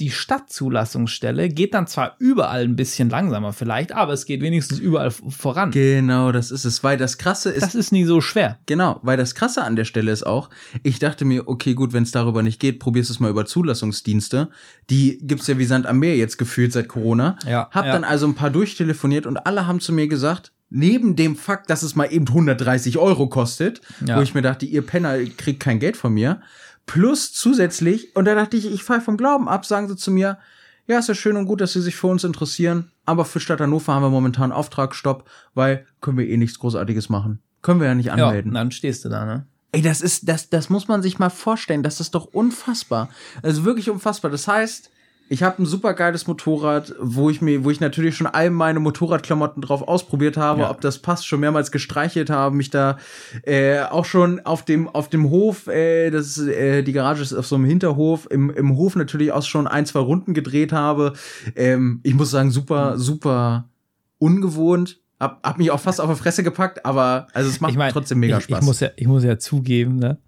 die Stadtzulassungsstelle, geht dann zwar überall ein bisschen langsamer vielleicht, aber es geht wenigstens überall voran. Genau, das ist es, weil das krasse ist, Das ist nie so schwer. Genau, weil das Krasse an der Stelle ist auch, ich dachte mir, okay, gut, wenn es darüber nicht geht, probierst du es mal über Zulassungsdienste. Die gibt's ja wie Sand am Meer jetzt gefühlt seit Corona. Ja, Hab ja. dann also ein paar durchtelefoniert und alle haben zu mir gesagt, neben dem Fakt, dass es mal eben 130 Euro kostet, Ja. wo ich mir dachte, ihr Penner kriegt kein Geld von mir, plus zusätzlich, und da dachte ich, ich fall vom Glauben ab, sagen sie zu mir, ja, ist ja schön und gut, dass sie sich für uns interessieren, aber für Stadt Hannover haben wir momentan Auftragsstopp, weil können wir eh nichts Großartiges machen. Können wir ja nicht Ja, anmelden. dann stehst du da, ne? Ey, das ist, das, das muss man sich mal vorstellen. Das ist doch unfassbar. Also wirklich unfassbar. Das heißt, ich habe ein super geiles Motorrad, wo ich mir, wo ich natürlich schon all meine Motorradklamotten drauf ausprobiert habe, Ja. ob das passt, schon mehrmals gestreichelt habe, mich da äh, auch schon auf dem auf dem Hof, äh, das ist, äh, die Garage ist auf so einem Hinterhof, im, im Hof natürlich auch schon ein zwei Runden gedreht habe. Ähm, ich muss sagen, super super ungewohnt. Hab, hab mich auch fast auf die Fresse gepackt, aber also es macht ich meine, trotzdem mega ich, Spaß. Ich muss, ja, ich muss ja zugeben, ne?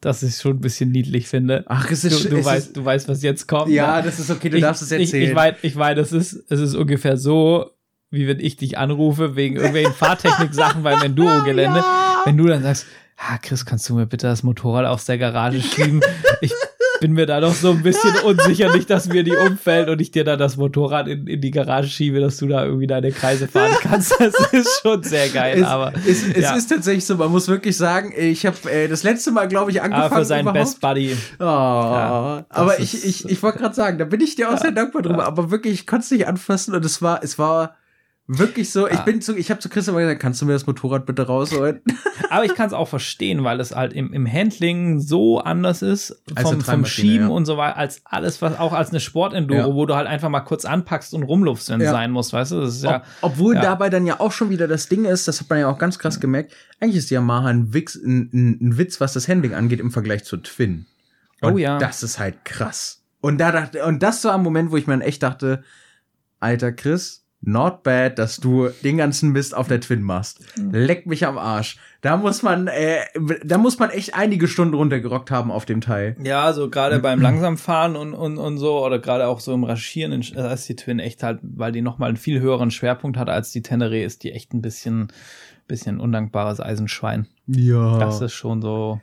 Dass ich es schon ein bisschen niedlich finde. Ach, es ist du, du es weißt, ist, du weißt, was jetzt kommt. Ja, ne? das ist okay, du ich, darfst es erzählen. Ich, ich weiß, ich weiß, es ist, es ist ungefähr so, wie wenn ich dich anrufe wegen irgendwelchen Fahrtechnik-Sachen beim Enduro-Gelände. Ja. Wenn du dann sagst, ah, Chris, kannst du mir bitte das Motorrad aus der Garage schieben? Ich bin mir da doch so ein bisschen unsicher, nicht, dass mir die umfällt und ich dir dann das Motorrad in, in die Garage schiebe, dass du da irgendwie deine Kreise fahren kannst. Das ist schon sehr geil, es, aber. es, es ja. ist tatsächlich so, man muss wirklich sagen, ich habe äh, das letzte Mal, glaube ich, angefangen. aber für seinen überhaupt- Best Buddy. Oh, aber das ich, ich, ich wollte gerade sagen, da bin ich dir auch sehr dankbar drüber, aber wirklich, ich konnte es nicht anfassen und es war, es war wirklich so, ich Ja. bin zu, ich habe zu Christian mal gesagt, kannst du mir das Motorrad bitte rausholen? Aber ich kann es auch verstehen, weil es halt im, im Handling so anders ist vom, vom Schieben ja. und so weiter, als alles, was auch als eine Sportenduro, Ja. wo du halt einfach mal kurz anpackst und rumluftst, wenn es Ja. sein muss, weißt du? Das ist ja. Ob, obwohl dabei dann ja auch schon wieder das Ding ist, das hat man ja auch ganz krass gemerkt, eigentlich ist Yamaha ein, Wix, ein, ein, ein Witz, was das Handling angeht im Vergleich zur Twin. Und Oh ja. Das ist halt krass. Und da dachte, und das war ein Moment, wo ich mir echt dachte, alter Chris, not bad, dass du den ganzen Mist auf der Twin machst. Mhm. Leck mich am Arsch. Da muss man, äh, da muss man echt einige Stunden runtergerockt haben auf dem Teil. Ja, so gerade beim Langsamfahren und, und, und so, oder gerade auch so im Raschieren, da ist die Twin echt halt, weil die nochmal einen viel höheren Schwerpunkt hat als die Tenere, ist die echt ein bisschen, bisschen undankbares Eisenschwein. Ja. Das ist schon so.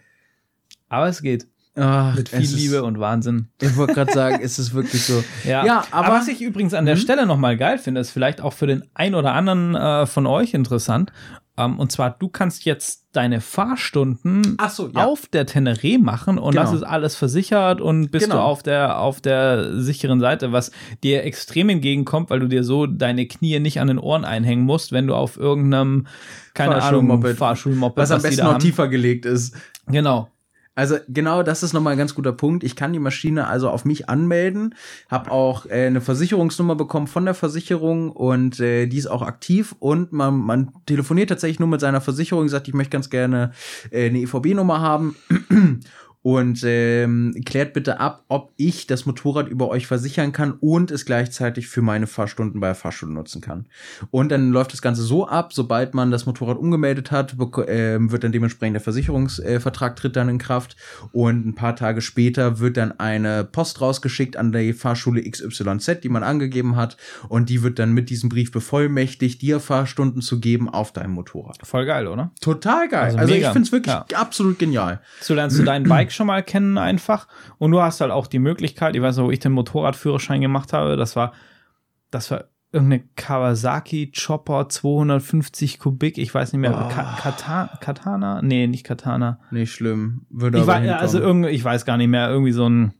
Aber es geht. Ach, Mit viel es ist- Liebe und Wahnsinn. Ich wollte gerade sagen, es ist wirklich so. Ja, Ja, aber- was ich übrigens an der Mhm. Stelle nochmal geil finde, ist vielleicht auch für den ein oder anderen äh, von euch interessant. Ähm, und zwar, du kannst jetzt deine Fahrstunden so, ja. auf der Teneré machen und Genau. das ist alles versichert und bist Genau. du auf der, auf der sicheren Seite, was dir extrem entgegenkommt, weil du dir so deine Knie nicht an den Ohren einhängen musst, wenn du auf irgendeinem, keine Ahnung, Fahrschulmoped. Was am besten noch haben. tiefer gelegt ist. Genau. Also genau, das ist nochmal ein ganz guter Punkt. Ich kann die Maschine also auf mich anmelden, habe auch äh, eine Versicherungsnummer bekommen von der Versicherung und äh, die ist auch aktiv und man, man telefoniert tatsächlich nur mit seiner Versicherung, sagt, ich möchte ganz gerne äh, eine EVB-Nummer haben und ähm, klärt bitte ab, ob ich das Motorrad über euch versichern kann und es gleichzeitig für meine Fahrstunden bei der Fahrschule nutzen kann. Und dann läuft das Ganze so ab, sobald man das Motorrad umgemeldet hat, ähm, wird dann dementsprechend der Versicherungsvertrag tritt dann in Kraft und ein paar Tage später wird dann eine Post rausgeschickt an die Fahrschule XYZ, die man angegeben hat und die wird dann mit diesem Brief bevollmächtigt, dir Fahrstunden zu geben auf deinem Motorrad. Voll geil, oder? Total geil. Also Also, ich finde es wirklich Ja. absolut genial. So lernst du dein Bike schon mal kennen einfach. Und du hast halt auch die Möglichkeit, ich weiß noch, wo ich den Motorradführerschein gemacht habe, das war, das war irgendeine Kawasaki Chopper 250 Kubik, ich weiß nicht mehr, Oh. Ka Kata Katana? Nee, nicht Katana. Nicht schlimm. Würde Ich war, hinkommen. also irgendwie, ich weiß gar nicht mehr, irgendwie so ein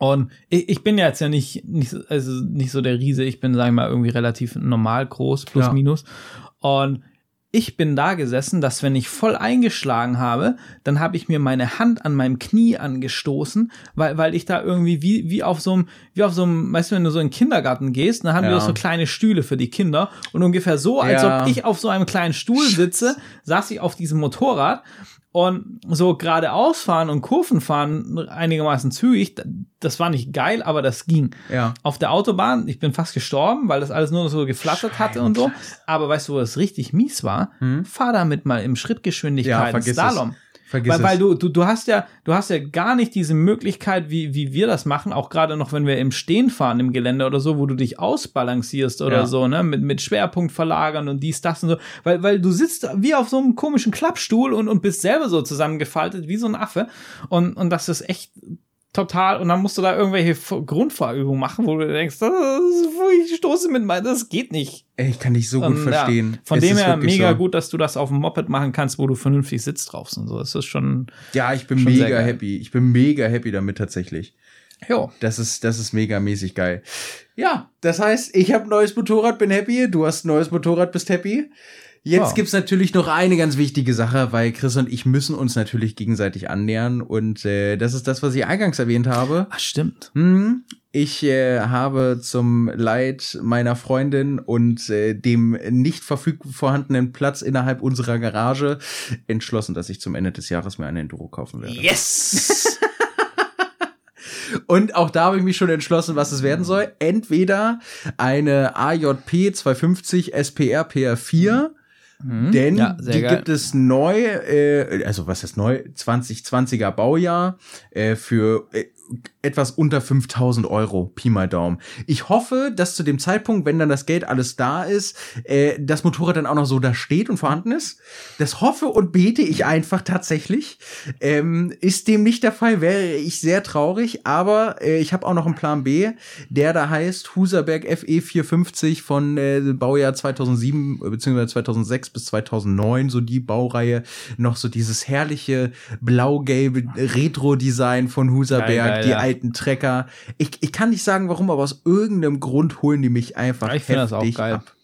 und ich, ich bin ja jetzt ja nicht, nicht, also nicht so der Riese, ich bin, sag ich mal, irgendwie relativ normal groß, plus Ja. minus. Und ich bin da gesessen, dass wenn ich voll eingeschlagen habe, dann habe ich mir meine Hand an meinem Knie angestoßen, weil, weil ich da irgendwie wie, wie auf so einem, wie auf so einem, weißt du, wenn du so in den Kindergarten gehst, dann haben die Ja. doch so kleine Stühle für die Kinder und ungefähr so, als Ja. ob ich auf so einem kleinen Stuhl sitze, saß ich auf diesem Motorrad und so geradeaus fahren und Kurven fahren einigermaßen zügig, das war nicht geil, aber das ging. Ja. Auf der Autobahn, ich bin fast gestorben, weil das alles nur so geflattert hatte und so. Aber weißt du, wo das richtig mies war? Hm? Fahr damit mal im Ja, Schrittgeschwindigkeit vergiss Slalom. Vergiss Weil, weil du, du, du hast ja, du hast ja gar nicht diese Möglichkeit, wie, wie wir das machen, auch gerade noch, wenn wir im Stehen fahren im Gelände oder so, wo du dich ausbalancierst oder Ja. so, ne, mit, mit Schwerpunkt verlagern und dies, das und so. Weil, weil du sitzt wie auf so einem komischen Klappstuhl und, und bist selber so zusammengefaltet wie so ein Affe. Und, und das ist echt total, und dann musst du da irgendwelche Grundfahrübungen machen, wo du denkst, das ich stoße mit meinem, das geht nicht. Ey, ich kann dich so gut Und, ja, verstehen. von Es dem her mega so. gut, dass du das auf dem Moped machen kannst, wo du vernünftig sitzt drauf und so. Das ist schon, Ja, ich bin mega happy. Ich bin mega happy damit tatsächlich. jo. Das ist, das ist mega mäßig geil. Ja, das heißt, ich habe ein neues Motorrad, bin happy. Du hast ein neues Motorrad, bist happy. Jetzt Ja. gibt's natürlich noch eine ganz wichtige Sache, weil Chris und ich müssen uns natürlich gegenseitig annähern. Und äh, das ist das, was ich eingangs erwähnt habe. Ach, stimmt. Hm, ich äh, habe zum Leid meiner Freundin und äh, dem nicht verfüg vorhandenen Platz innerhalb unserer Garage entschlossen, dass ich zum Ende des Jahres mir eine Enduro kaufen werde. Yes! Und auch da habe ich mich schon entschlossen, was es werden soll. Entweder eine AJP 250 SPR PR4 Denn Ja, die geil. gibt es neu, äh, also was ist neu? 2020er Baujahr äh, für äh, etwas unter 5000 Euro, Pi mal Daumen. Ich hoffe, dass zu dem Zeitpunkt, wenn dann das Geld alles da ist, äh, das Motorrad dann auch noch so da steht und vorhanden ist. Das hoffe und bete ich einfach tatsächlich. Ähm, ist dem nicht der Fall, wäre ich sehr traurig, aber äh, ich habe auch noch einen Plan B, der da heißt Huserberg FE 450 von äh, Baujahr 2007 bzw. 2006 bis 2009, so die Baureihe, noch so dieses herrliche blau-gelbe Retro-Design von Huserberg, Geil, geil, die ja. alten Trecker. Ich, ich kann nicht sagen, warum, aber aus irgendeinem Grund holen die mich einfach Ja, ich finde das auch heftig geil. ab.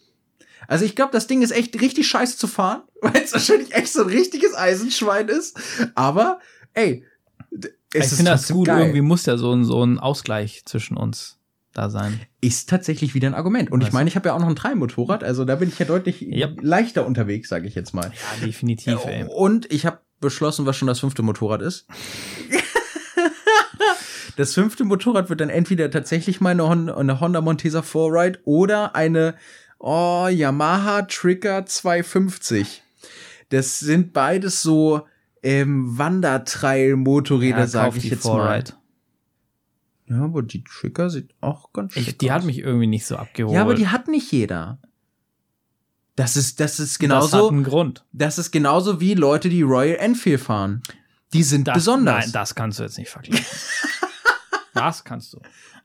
Also ich glaube, das Ding ist echt richtig scheiße zu fahren, weil es wahrscheinlich echt so ein richtiges Eisenschwein ist. Aber, ey, es ich ist finde das gut, geil. irgendwie muss ja so ein, so ein Ausgleich zwischen uns da sein. Ist tatsächlich wieder ein Argument. Und ich meine, ich habe ja auch noch ein Dreimotorrad, also da bin ich ja deutlich Yep. leichter unterwegs, sage ich jetzt mal. Ja, definitiv, ey. Und ich habe beschlossen, was schon das fünfte Motorrad ist. das fünfte Motorrad wird dann entweder tatsächlich mal eine Honda, eine Honda Montesa 4Ride oder eine oh, Yamaha Trigger 250. Das sind beides so ähm, Wandertrail-Motorräder, Ja, sag ich jetzt mal. Ja, aber die Trigger sieht auch ganz schick Ich, die aus. hat mich irgendwie nicht so abgeholt. Ja, aber die hat nicht jeder. Das ist, das ist das hat genauso, einen Grund. das ist genauso wie Leute, die Royal Enfield fahren. Die sind Das, besonders. Nein, das kannst du jetzt nicht vergleichen. das kannst du.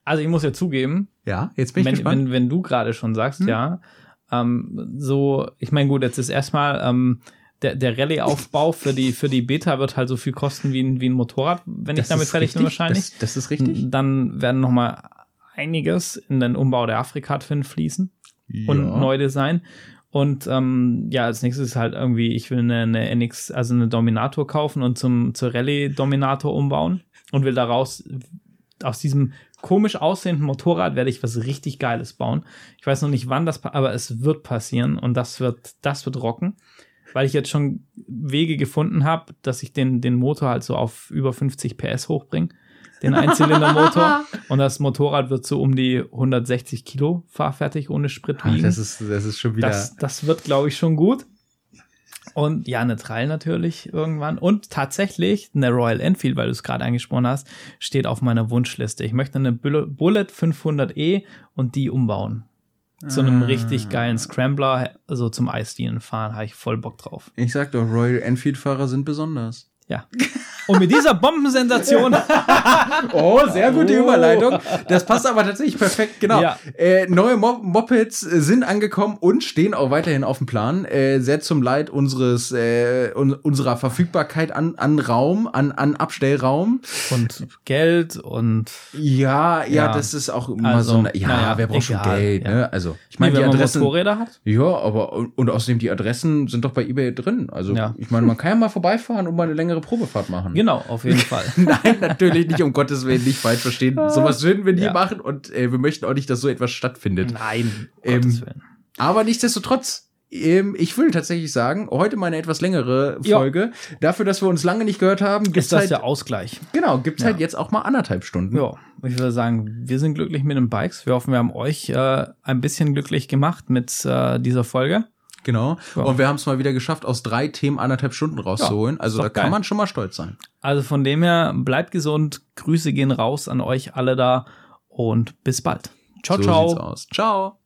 Also ich muss ja zugeben, ja, jetzt bin ich wenn, gespannt. wenn, wenn du gerade schon sagst, Hm? ja, ähm, so, ich meine, gut, jetzt ist erstmal ähm, der, der Rallye-Aufbau für die, für die Beta wird halt so viel kosten wie ein, wie ein Motorrad, wenn ich Das damit ist fertig bin richtig, wahrscheinlich. Das, das ist richtig. Dann werden noch mal einiges in den Umbau der Afrika-Twin fließen und Ja. Neudesign. Und ähm, ja, als nächstes ist halt irgendwie, ich will eine, eine NX, also eine Dominator kaufen und zum zur Rallye Dominator umbauen und will daraus aus diesem komisch aussehenden Motorrad werde ich was richtig Geiles bauen. Ich weiß noch nicht wann das, aber es wird passieren und das wird, das wird rocken, weil ich jetzt schon Wege gefunden habe, dass ich den, den Motor halt so auf über 50 PS hochbringe, den Einzylindermotor und das Motorrad wird so um die 160 Kilo fahrfertig ohne Sprit Ah, wiegen. das ist, das ist schon wieder. Das, das wird, glaube ich, schon gut. Und ja, eine Trail natürlich irgendwann. Und tatsächlich eine Royal Enfield, weil du es gerade angesprochen hast, steht auf meiner Wunschliste. Ich möchte eine Bull- Bullet 500e und die umbauen. Zu einem Ah. richtig geilen Scrambler, also zum Eisdienen fahren, habe ich voll Bock drauf. ich sag doch, Royal Enfield-Fahrer sind besonders. Ja. Und mit dieser Bombensensation Oh, sehr gute Oh. Überleitung. Das passt aber tatsächlich perfekt, genau. Ja. Äh, neue Mo Mopeds sind angekommen und stehen auch weiterhin auf dem Plan. Äh, sehr zum Leid unseres äh, un unserer Verfügbarkeit an, an Raum, an, an Abstellraum. und Geld und Ja, ja, Ja. das ist auch immer Also, so eine, ja, naja, wer braucht schon egal, Geld, ja. ne? Also, ich meine, meine, die Adressen. Motorräder hat. Ja, aber und, und außerdem die Adressen sind doch bei eBay drin. Also, ich meine, man kann ja mal vorbeifahren und mal eine längere Probefahrt machen. Genau, auf jeden Fall. Nein, natürlich nicht, um Gottes Willen, nicht falsch verstehen. Sowas würden wir nie Ja. machen und äh, wir möchten auch nicht, dass so etwas stattfindet. Nein, um Ähm, Gottes Willen. Aber nichtsdestotrotz, ähm, ich will tatsächlich sagen, heute mal eine etwas längere Ja. Folge. Dafür, dass wir uns lange nicht gehört haben, gibt's Ist das halt, der Ausgleich? genau, gibt's Ja. halt jetzt auch mal anderthalb Stunden. Ja, ich würde sagen, wir sind glücklich mit den Bikes. Wir hoffen, wir haben euch äh, ein bisschen glücklich gemacht mit äh, dieser Folge. Genau. Ja. Und wir haben es mal wieder geschafft, aus drei Themen anderthalb Stunden rauszuholen. also ist da doch kann geil. man schon mal stolz sein. Also von dem her, bleibt gesund. Grüße gehen raus an euch alle da und bis bald. Ciao, so ciao. Ciao.